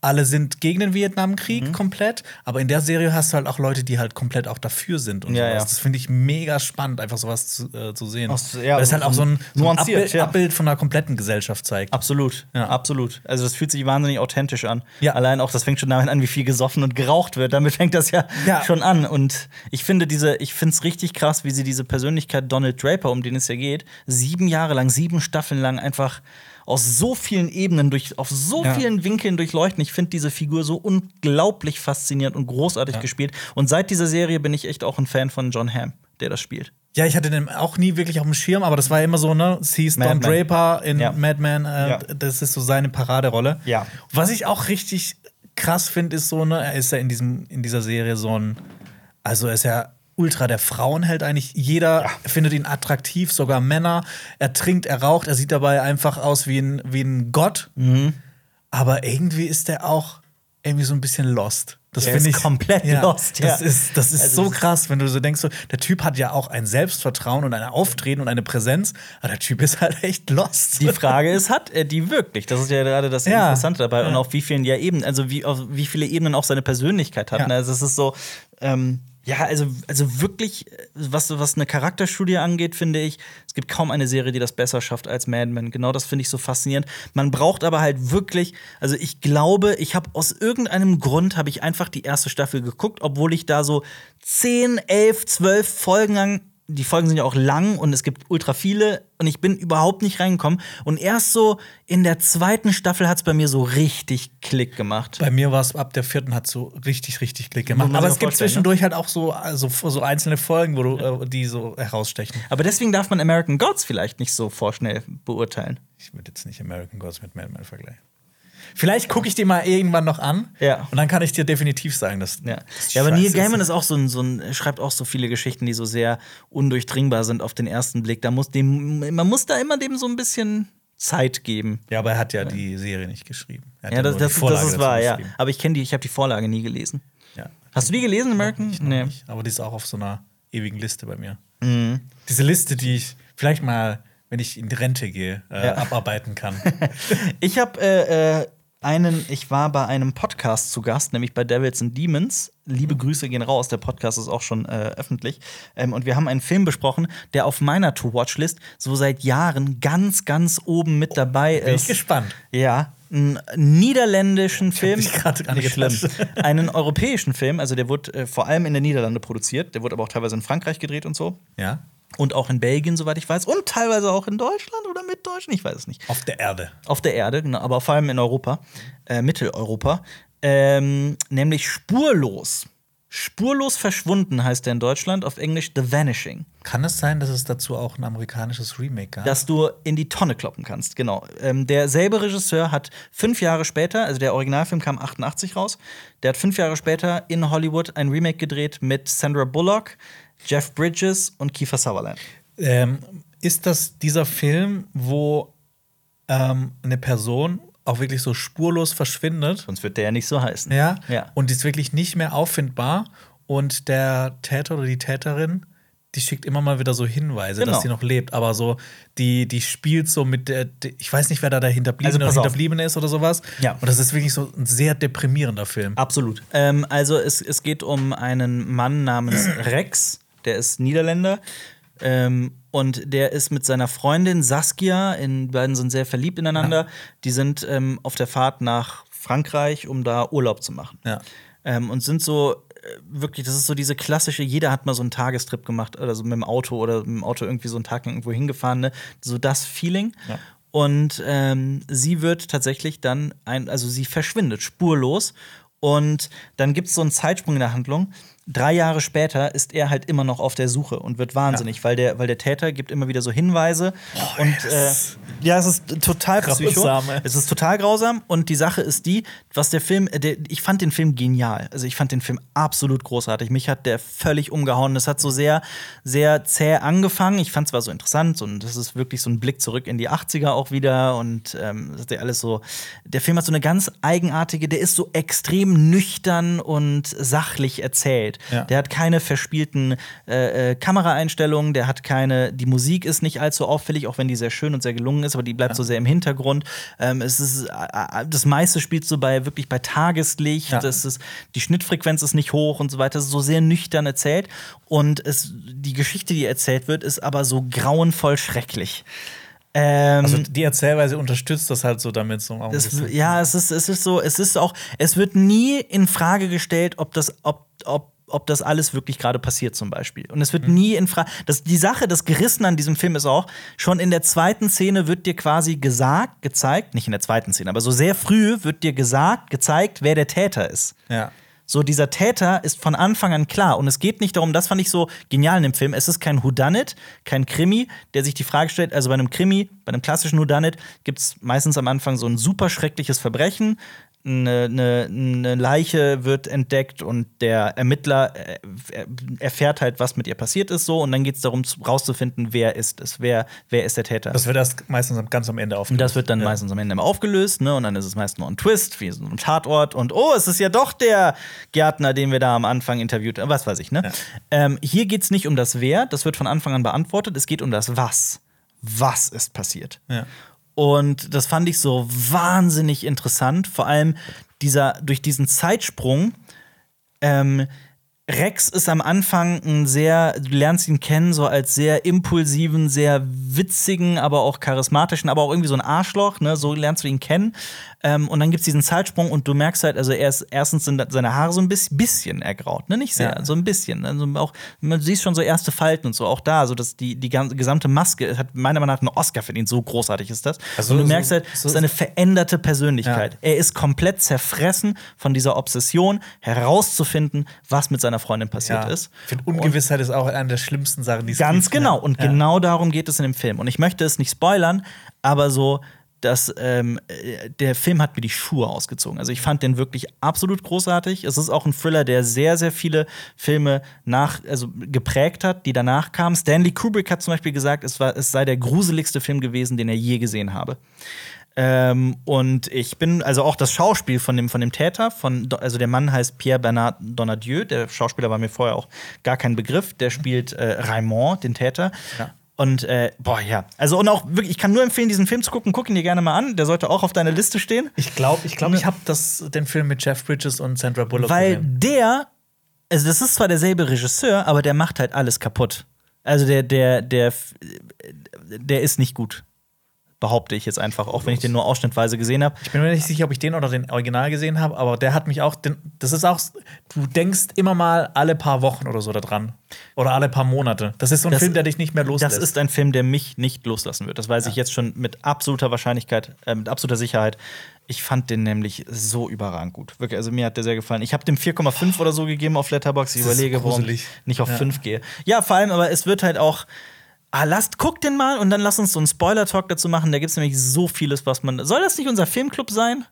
Alle sind gegen den Vietnamkrieg Mhm. komplett, aber in der Serie hast du halt auch Leute, die halt komplett auch dafür sind und Ja, sowas. ja. Das finde ich mega spannend, einfach sowas zu, äh, zu sehen. So, ja, Weil es halt auch so ein, so ein Abbild, ja. Abbild von einer kompletten Gesellschaft zeigt. Absolut, Ja. absolut. Also das fühlt sich wahnsinnig authentisch an. Ja. Allein auch, das fängt schon damit an, wie viel gesoffen und geraucht wird. Damit fängt das ja, Ja. schon an. Und ich finde diese, ich finde es richtig krass, wie sie diese Persönlichkeit Donald Draper, um den es ja geht, sieben Jahre lang, sieben Staffeln lang einfach aus so vielen Ebenen, durch, auf so Ja. vielen Winkeln durchleuchten. Ich finde diese Figur so unglaublich faszinierend und großartig Ja. gespielt. Und seit dieser Serie bin ich echt auch ein Fan von John Hamm, der das spielt. Ja, ich hatte den auch nie wirklich auf dem Schirm, aber das war immer so, ne? Mad Don. Draper in Ja. Mad Men, äh, Ja. das ist so seine Paraderolle. Ja. Was ich auch richtig krass finde, ist so, ne, er ist ja in, diesem, in dieser Serie so ein, also er ist ja ultra der Frauenheld eigentlich. Jeder findet ihn attraktiv, sogar Männer. Er trinkt, er raucht, er sieht dabei einfach aus wie ein, wie ein Gott. Mhm. Aber irgendwie ist er auch irgendwie so ein bisschen lost. Das finde ist ich komplett lost, ja. Das ist, das ist Also so krass, wenn du so denkst, so, der Typ hat ja auch ein Selbstvertrauen und ein Auftreten und eine Präsenz, aber der Typ ist halt echt lost. Die Frage ist, hat er die wirklich? Das ist ja gerade das Ja. Interessante dabei. Und Ja. auf wie vielen ja Ebenen, also wie, auf wie viele Ebenen auch seine Persönlichkeit hat. Ja. ne? Also es ist so, ähm, ja, also, also wirklich, was, was eine Charakterstudie angeht, finde ich, es gibt kaum eine Serie, die das besser schafft als Mad Men. Genau das finde ich so faszinierend. Man braucht aber halt wirklich, also ich glaube, ich habe aus irgendeinem Grund habe ich einfach die erste Staffel geguckt, obwohl ich da so 10, 11, 12 Folgen lang die Folgen sind ja auch lang und es gibt ultra viele und ich bin überhaupt nicht reingekommen. Und erst so in der zweiten Staffel hat es bei mir so richtig Klick gemacht. Bei mir war es ab der vierten hat so richtig, richtig Klick gemacht. Aber es gibt vorstellen, zwischendurch halt auch so, also, so einzelne Folgen, wo du, äh, die so herausstechen. Aber deswegen darf man American Gods vielleicht nicht so vorschnell beurteilen. Ich würde jetzt nicht American Gods mit Mad Men vergleichen. Vielleicht gucke ich die mal irgendwann noch an. Ja. Und dann kann ich dir definitiv sagen, dass. Ja, dass ja aber Neil Gaiman ist auch so ein, so ein, schreibt auch so viele Geschichten, die so sehr undurchdringbar sind auf den ersten Blick. Da muss dem, man muss da immer dem so ein bisschen Zeit geben. Ja, aber er hat ja die Serie nicht geschrieben. Ja, das, das, das ist wahr, ja. Aber ich kenne die, ich habe die Vorlage nie gelesen. ja. Hast du die gelesen, American? Noch nicht, aber die ist auch auf so einer ewigen Liste bei mir. Mhm. Diese Liste, die ich vielleicht mal, wenn ich in die Rente gehe, äh, Ja. abarbeiten kann. *laughs* Ich habe äh, äh, einen, ich war bei einem Podcast zu Gast, nämlich bei Devils and Demons. Liebe Grüße gehen raus, der Podcast ist auch schon äh, öffentlich. Ähm, und wir haben einen Film besprochen, der auf meiner To-Watch-List so seit Jahren ganz, ganz oben mit dabei Bin ich ist. gespannt. Ja, einen niederländischen Film. Nicht schlimm. *laughs* Einen europäischen Film, also der wurde äh, vor allem in den Niederlande produziert, der wurde aber auch teilweise in Frankreich gedreht und so. Ja. Und auch in Belgien, soweit ich weiß. Und teilweise auch in Deutschland mit Deutschland, ich weiß es nicht. Auf der Erde. Auf der Erde, genau, aber vor allem in Europa, äh, Mitteleuropa. Ähm, nämlich Spurlos. Spurlos verschwunden heißt der in Deutschland, auf Englisch The Vanishing. Kann es sein, dass es dazu auch ein amerikanisches Remake gab? Dass du in die Tonne kloppen kannst, genau. Ähm, derselbe Regisseur hat fünf Jahre später, also der Originalfilm kam 88 raus, der hat fünf Jahre später in Hollywood ein Remake gedreht mit Sandra Bullock, Jeff Bridges und Kiefer Sutherland. ähm, ist das dieser Film, wo ähm, eine Person auch wirklich so spurlos verschwindet? Sonst wird der ja nicht so heißen. Ja. Ja. Und die ist wirklich nicht mehr auffindbar. Und der Täter oder die Täterin, die schickt immer mal wieder so Hinweise, Genau. dass sie noch lebt. Aber so, die, die spielt so mit der, die, ich weiß nicht, wer da der Hinterbliebene Also oder. Hinterbliebene ist oder sowas. Ja. Und das ist wirklich so ein sehr deprimierender Film. Absolut. Ähm, also es, es geht um einen Mann namens *clears throat* Rex, der ist Niederländer. Ähm, und der ist mit seiner Freundin Saskia, in, die beiden sind sehr verliebt ineinander. Die sind ähm, auf der Fahrt nach Frankreich, um da Urlaub zu machen. Ja. Ähm, und sind so äh, wirklich, das ist so diese klassische, jeder hat mal so einen Tagestrip gemacht oder so mit dem Auto oder mit dem Auto irgendwie so einen Tag irgendwo hingefahren, ne? So das Feeling. Ja. Und ähm, sie wird tatsächlich dann ein, also sie verschwindet spurlos. Und dann gibt es so einen Zeitsprung in der Handlung. Drei Jahre später ist er halt immer noch auf der Suche und wird wahnsinnig, weil, der, weil der Täter gibt immer wieder so Hinweise. und äh, das- ja, es ist total. Grausam. Es ist total grausam. Und die Sache ist die, was der Film, äh, der, ich fand den Film genial. Also ich fand den Film absolut großartig. Mich hat der völlig umgehauen. Es hat so sehr, sehr zäh angefangen. Ich fand es zwar so interessant und das ist wirklich so ein Blick zurück in die 80er auch wieder. Und ähm, das ist ja alles so. Der Film hat so eine ganz eigenartige, der ist so extrem nüchtern und sachlich erzählt. Ja. Der hat keine verspielten äh, äh, Kameraeinstellungen, der hat keine, die Musik ist nicht allzu auffällig, auch wenn die sehr schön und sehr gelungen ist, aber die bleibt so sehr im Hintergrund. Ähm, es ist, äh, äh, das meiste spielt so bei wirklich bei Tageslicht, Ja. das ist, die Schnittfrequenz ist nicht hoch und so weiter, es ist so sehr nüchtern erzählt. Und es, die Geschichte, die erzählt wird, ist aber so grauenvoll schrecklich. Ähm, Also die Erzählweise unterstützt das halt so damit so es, ja, es ist, es ist so, es ist auch, es wird nie in Frage gestellt, ob das, ob, ob, ob das alles wirklich gerade passiert, zum Beispiel. Und es wird nie in Frage. Die Sache, das Gerissen an diesem Film ist auch, schon in der zweiten Szene wird dir quasi gesagt, gezeigt, nicht in der zweiten Szene, aber so sehr früh wird dir gesagt, gezeigt, wer der Täter ist. Ja. So, dieser Täter ist von Anfang an klar. Und es geht nicht darum, das fand ich so genial in dem Film. Es ist kein Whodunit, kein Krimi, der sich die Frage stellt, also bei einem Krimi, bei einem klassischen Whodunit, gibt es meistens am Anfang so ein super schreckliches Verbrechen. Eine, eine, eine Leiche wird entdeckt und der Ermittler äh, er- erfährt halt, was mit ihr passiert ist, so. Und dann geht es darum, zu- rauszufinden, wer ist es, wer, wer ist der Täter. Das wird erst meistens am- ganz am Ende Und aufgelöst. das wird dann ja. meistens am Ende immer aufgelöst, ne? Und dann ist es meistens noch ein Twist, wie so ein Tatort. Und oh, es ist ja doch der Gärtner, den wir da am Anfang interviewt haben. Was weiß ich, ne? Ja. Ähm, hier geht es nicht um das Wer, das wird von Anfang an beantwortet. Es geht um das Was. Was ist passiert? Ja. Und das fand ich so wahnsinnig interessant. Vor allem dieser, durch diesen Zeitsprung ähm, Rex ist am Anfang ein sehr, du lernst ihn kennen, so als sehr impulsiven, sehr witzigen, aber auch charismatischen, aber auch irgendwie so ein Arschloch, ne? So lernst du ihn kennen. Ähm, und dann gibt's diesen Zeitsprung und du merkst halt, also er ist, erstens sind seine Haare so ein bisschen, bisschen ergraut, ne? Nicht sehr, Ja. so ein bisschen. Also auch, man siehst schon so erste Falten und so, auch da, so dass die, die ganze- gesamte Maske hat meiner Meinung nach einen Oscar verdient, so großartig ist das. Also und du so- merkst halt, so- es ist eine veränderte Persönlichkeit. Ja. Er ist komplett zerfressen von dieser Obsession, herauszufinden, was mit seiner Freundin passiert ist. Ich finde, Ungewissheit ist auch eine der schlimmsten Sachen, die es Ganz gibt, genau. ne? Und Ja. genau darum geht es in dem Film. Und ich möchte es nicht spoilern, aber so, dass ähm, äh, der Film hat mir die Schuhe ausgezogen. Also ich fand den wirklich absolut großartig. Es ist auch ein Thriller, der sehr, sehr viele Filme nach, also geprägt hat, die danach kamen. Stanley Kubrick hat zum Beispiel gesagt, es, war, es sei der gruseligste Film gewesen, den er je gesehen habe. Ähm, und ich bin, also auch das Schauspiel von dem, von dem Täter, von, also der Mann heißt Pierre Bernard Donadieu, der Schauspieler war mir vorher auch gar kein Begriff, der spielt äh, Raymond, den Täter. Ja. Und äh, boah, ja. Also und auch wirklich, ich kann nur empfehlen, diesen Film zu gucken. Guck ihn dir gerne mal an. Der sollte auch auf deiner Liste stehen. Ich glaube, ich, glaub, ich habe den Film mit Jeff Bridges und Sandra Bullock Weil gesehen. der, also das ist zwar derselbe Regisseur, aber der macht halt alles kaputt. Also der, der, der, der ist nicht gut. Behaupte ich jetzt einfach, auch wenn ich den nur ausschnittweise gesehen habe. Ich bin mir nicht sicher, ob ich den oder den Original gesehen habe, aber der hat mich auch. Den, das ist auch. Du denkst immer mal alle paar Wochen oder so da dran. Oder alle paar Monate. Das ist so ein Das- Film, der dich nicht mehr loslässt. Das ist ein Film, der mich nicht loslassen wird. Das weiß ich jetzt schon mit absoluter Wahrscheinlichkeit, äh, mit absoluter Sicherheit. Ich fand den nämlich so überragend gut. Wirklich, also mir hat der sehr gefallen. Ich habe dem 4,5 oder so gegeben auf Letterboxd. Ich überlege, warum ich nicht auf Ja. 5 gehe. Ja, vor allem, aber es wird halt auch. Ah, lasst, guck den mal und dann lass uns so einen Spoiler-Talk dazu machen. Da gibt es nämlich so vieles, was man. Soll das nicht unser Filmclub sein?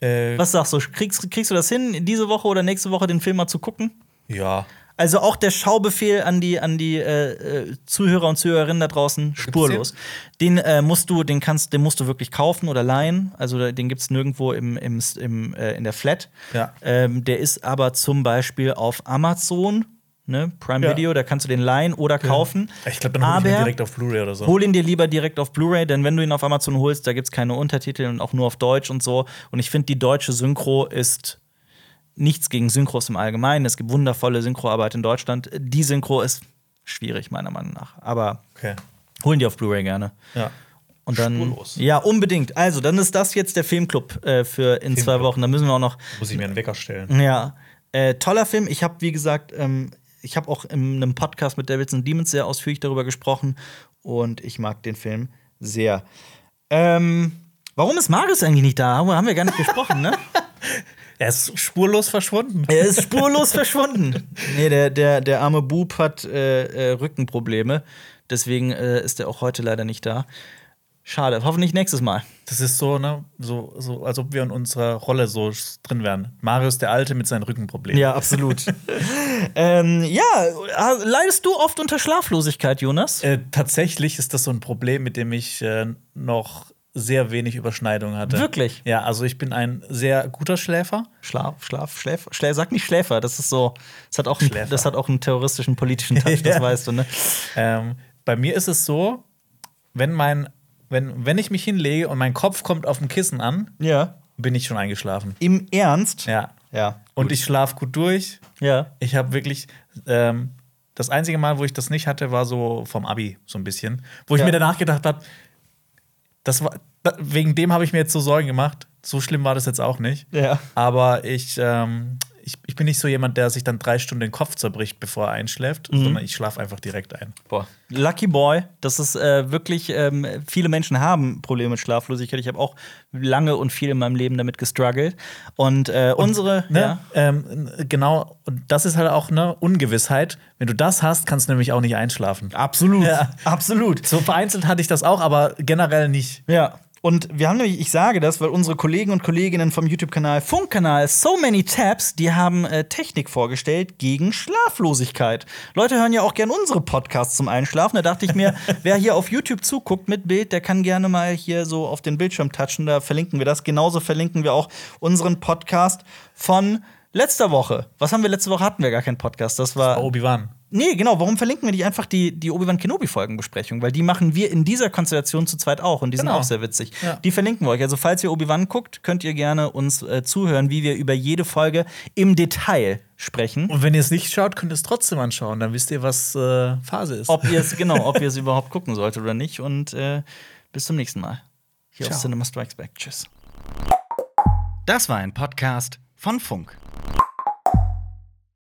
äh, Was sagst du? Kriegst, kriegst du das hin, diese Woche oder nächste Woche den Film mal zu gucken? ja. Also auch der Schaubefehl an die, an die äh, äh, Zuhörer und Zuhörerinnen da draußen spurlos. Den äh, musst du, den kannst, den musst du wirklich kaufen oder leihen. Also den gibt's nirgendwo im, im, im, äh, in der Flat. Ja. Ähm, der ist aber zum Beispiel auf Amazon, ne, Prime Ja. Video, da kannst du den leihen oder kaufen. Ich glaube, dann hole ich ihn direkt auf Blu-ray oder so. Hol ihn dir lieber direkt auf Blu-ray, denn wenn du ihn auf Amazon holst, da gibt's keine Untertitel und auch nur auf Deutsch und so. Und ich finde, die deutsche Synchro ist nichts gegen Synchros im Allgemeinen. Es gibt wundervolle Synchroarbeit in Deutschland. Die Synchro ist schwierig, meiner Meinung nach. Aber Okay. holen die auf Blu-ray gerne. Ja. Und dann, Spurlos. ja, unbedingt. Also, dann ist das jetzt der Filmclub äh, für in zwei Filmclub. Wochen. Da müssen wir auch noch Muss ich mir einen Wecker stellen. ja, äh, toller Film. Ich habe, wie gesagt, ähm, ich habe auch in einem Podcast mit Devils and Demons sehr ausführlich darüber gesprochen und ich mag den Film sehr. Ähm, warum ist Marius eigentlich nicht da? Haben wir gar nicht gesprochen, ne? *laughs* Er ist spurlos verschwunden. Er ist spurlos verschwunden. Nee, der, der, der arme Bub hat äh, äh, Rückenprobleme. Deswegen äh, ist er auch heute leider nicht da. Schade. Hoffentlich nächstes Mal. Das ist so, ne, so, so, als ob wir in unserer Rolle so drin wären. Marius der Alte mit seinen Rückenproblemen. Ja, absolut. *laughs* ähm, ja, leidest du oft unter Schlaflosigkeit, Jonas? Äh, tatsächlich ist das so ein Problem, mit dem ich äh, noch sehr wenig Überschneidung hatte. Wirklich? Ja, also ich bin ein sehr guter Schläfer. Schlaf, Schlaf, Schläfer. Schlä sag nicht Schläfer, das ist so. Das hat auch, einen, Schläfer. das hat auch einen terroristischen politischen Touch, *laughs* das Ja. weißt du, ne? Ähm, bei mir ist es so, wenn mein, wenn, wenn ich mich hinlege und mein Kopf kommt auf dem Kissen an, Ja. bin ich schon eingeschlafen. Im Ernst? Ja. Ja. Und ich schlafe gut durch. Ja. Ich habe wirklich ähm, das einzige Mal, wo ich das nicht hatte, war so vom Abi so ein bisschen, wo ich Ja. mir danach gedacht habe, das war wegen dem habe ich mir jetzt so Sorgen gemacht. So schlimm war das jetzt auch nicht. Ja. Aber ich, ähm, ich, ich bin nicht so jemand, der sich dann drei Stunden den Kopf zerbricht, bevor er einschläft, Mhm. sondern ich schlafe einfach direkt ein. Boah. Lucky Boy, das ist äh, wirklich, ähm, viele Menschen haben Probleme mit Schlaflosigkeit. Ich habe auch lange und viel in meinem Leben damit gestruggelt. Und, äh, unsere, Ne? ja. Ähm, genau, und das ist halt auch eine Ungewissheit. Wenn du das hast, kannst du nämlich auch nicht einschlafen. Absolut. Ja. Absolut. So vereinzelt hatte ich das auch, aber generell nicht. Ja. Und wir haben nämlich, ich sage das, weil unsere Kollegen und Kolleginnen vom YouTube-Kanal Funkkanal So Many Tabs, die haben äh, Technik vorgestellt gegen Schlaflosigkeit. Leute hören ja auch gern unsere Podcasts zum Einschlafen. Da dachte ich mir, *laughs* wer hier auf YouTube zuguckt mit Bild, der kann gerne mal hier so auf den Bildschirm touchen. Da verlinken wir das. Genauso verlinken wir auch unseren Podcast von letzter Woche. Was haben wir letzte Woche? Hatten wir gar keinen Podcast. Das war Obi-Wan. Nee, genau, warum verlinken wir nicht einfach die, die Obi-Wan Kenobi-Folgenbesprechung? Weil die machen wir in dieser Konstellation zu zweit auch und die sind Genau. auch sehr witzig. Ja. Die verlinken wir euch. Also, falls ihr Obi-Wan guckt, könnt ihr gerne uns äh, zuhören, wie wir über jede Folge im Detail sprechen. Und wenn ihr es nicht schaut, könnt ihr es trotzdem anschauen. Dann wisst ihr, was äh, Phase ist. Ob ihr es, genau, ob ihr es *laughs* überhaupt gucken solltet oder nicht. Und äh, bis zum nächsten Mal. Hier Ciao. auf Cinema Strikes Back. Tschüss. Das war ein Podcast von Funk.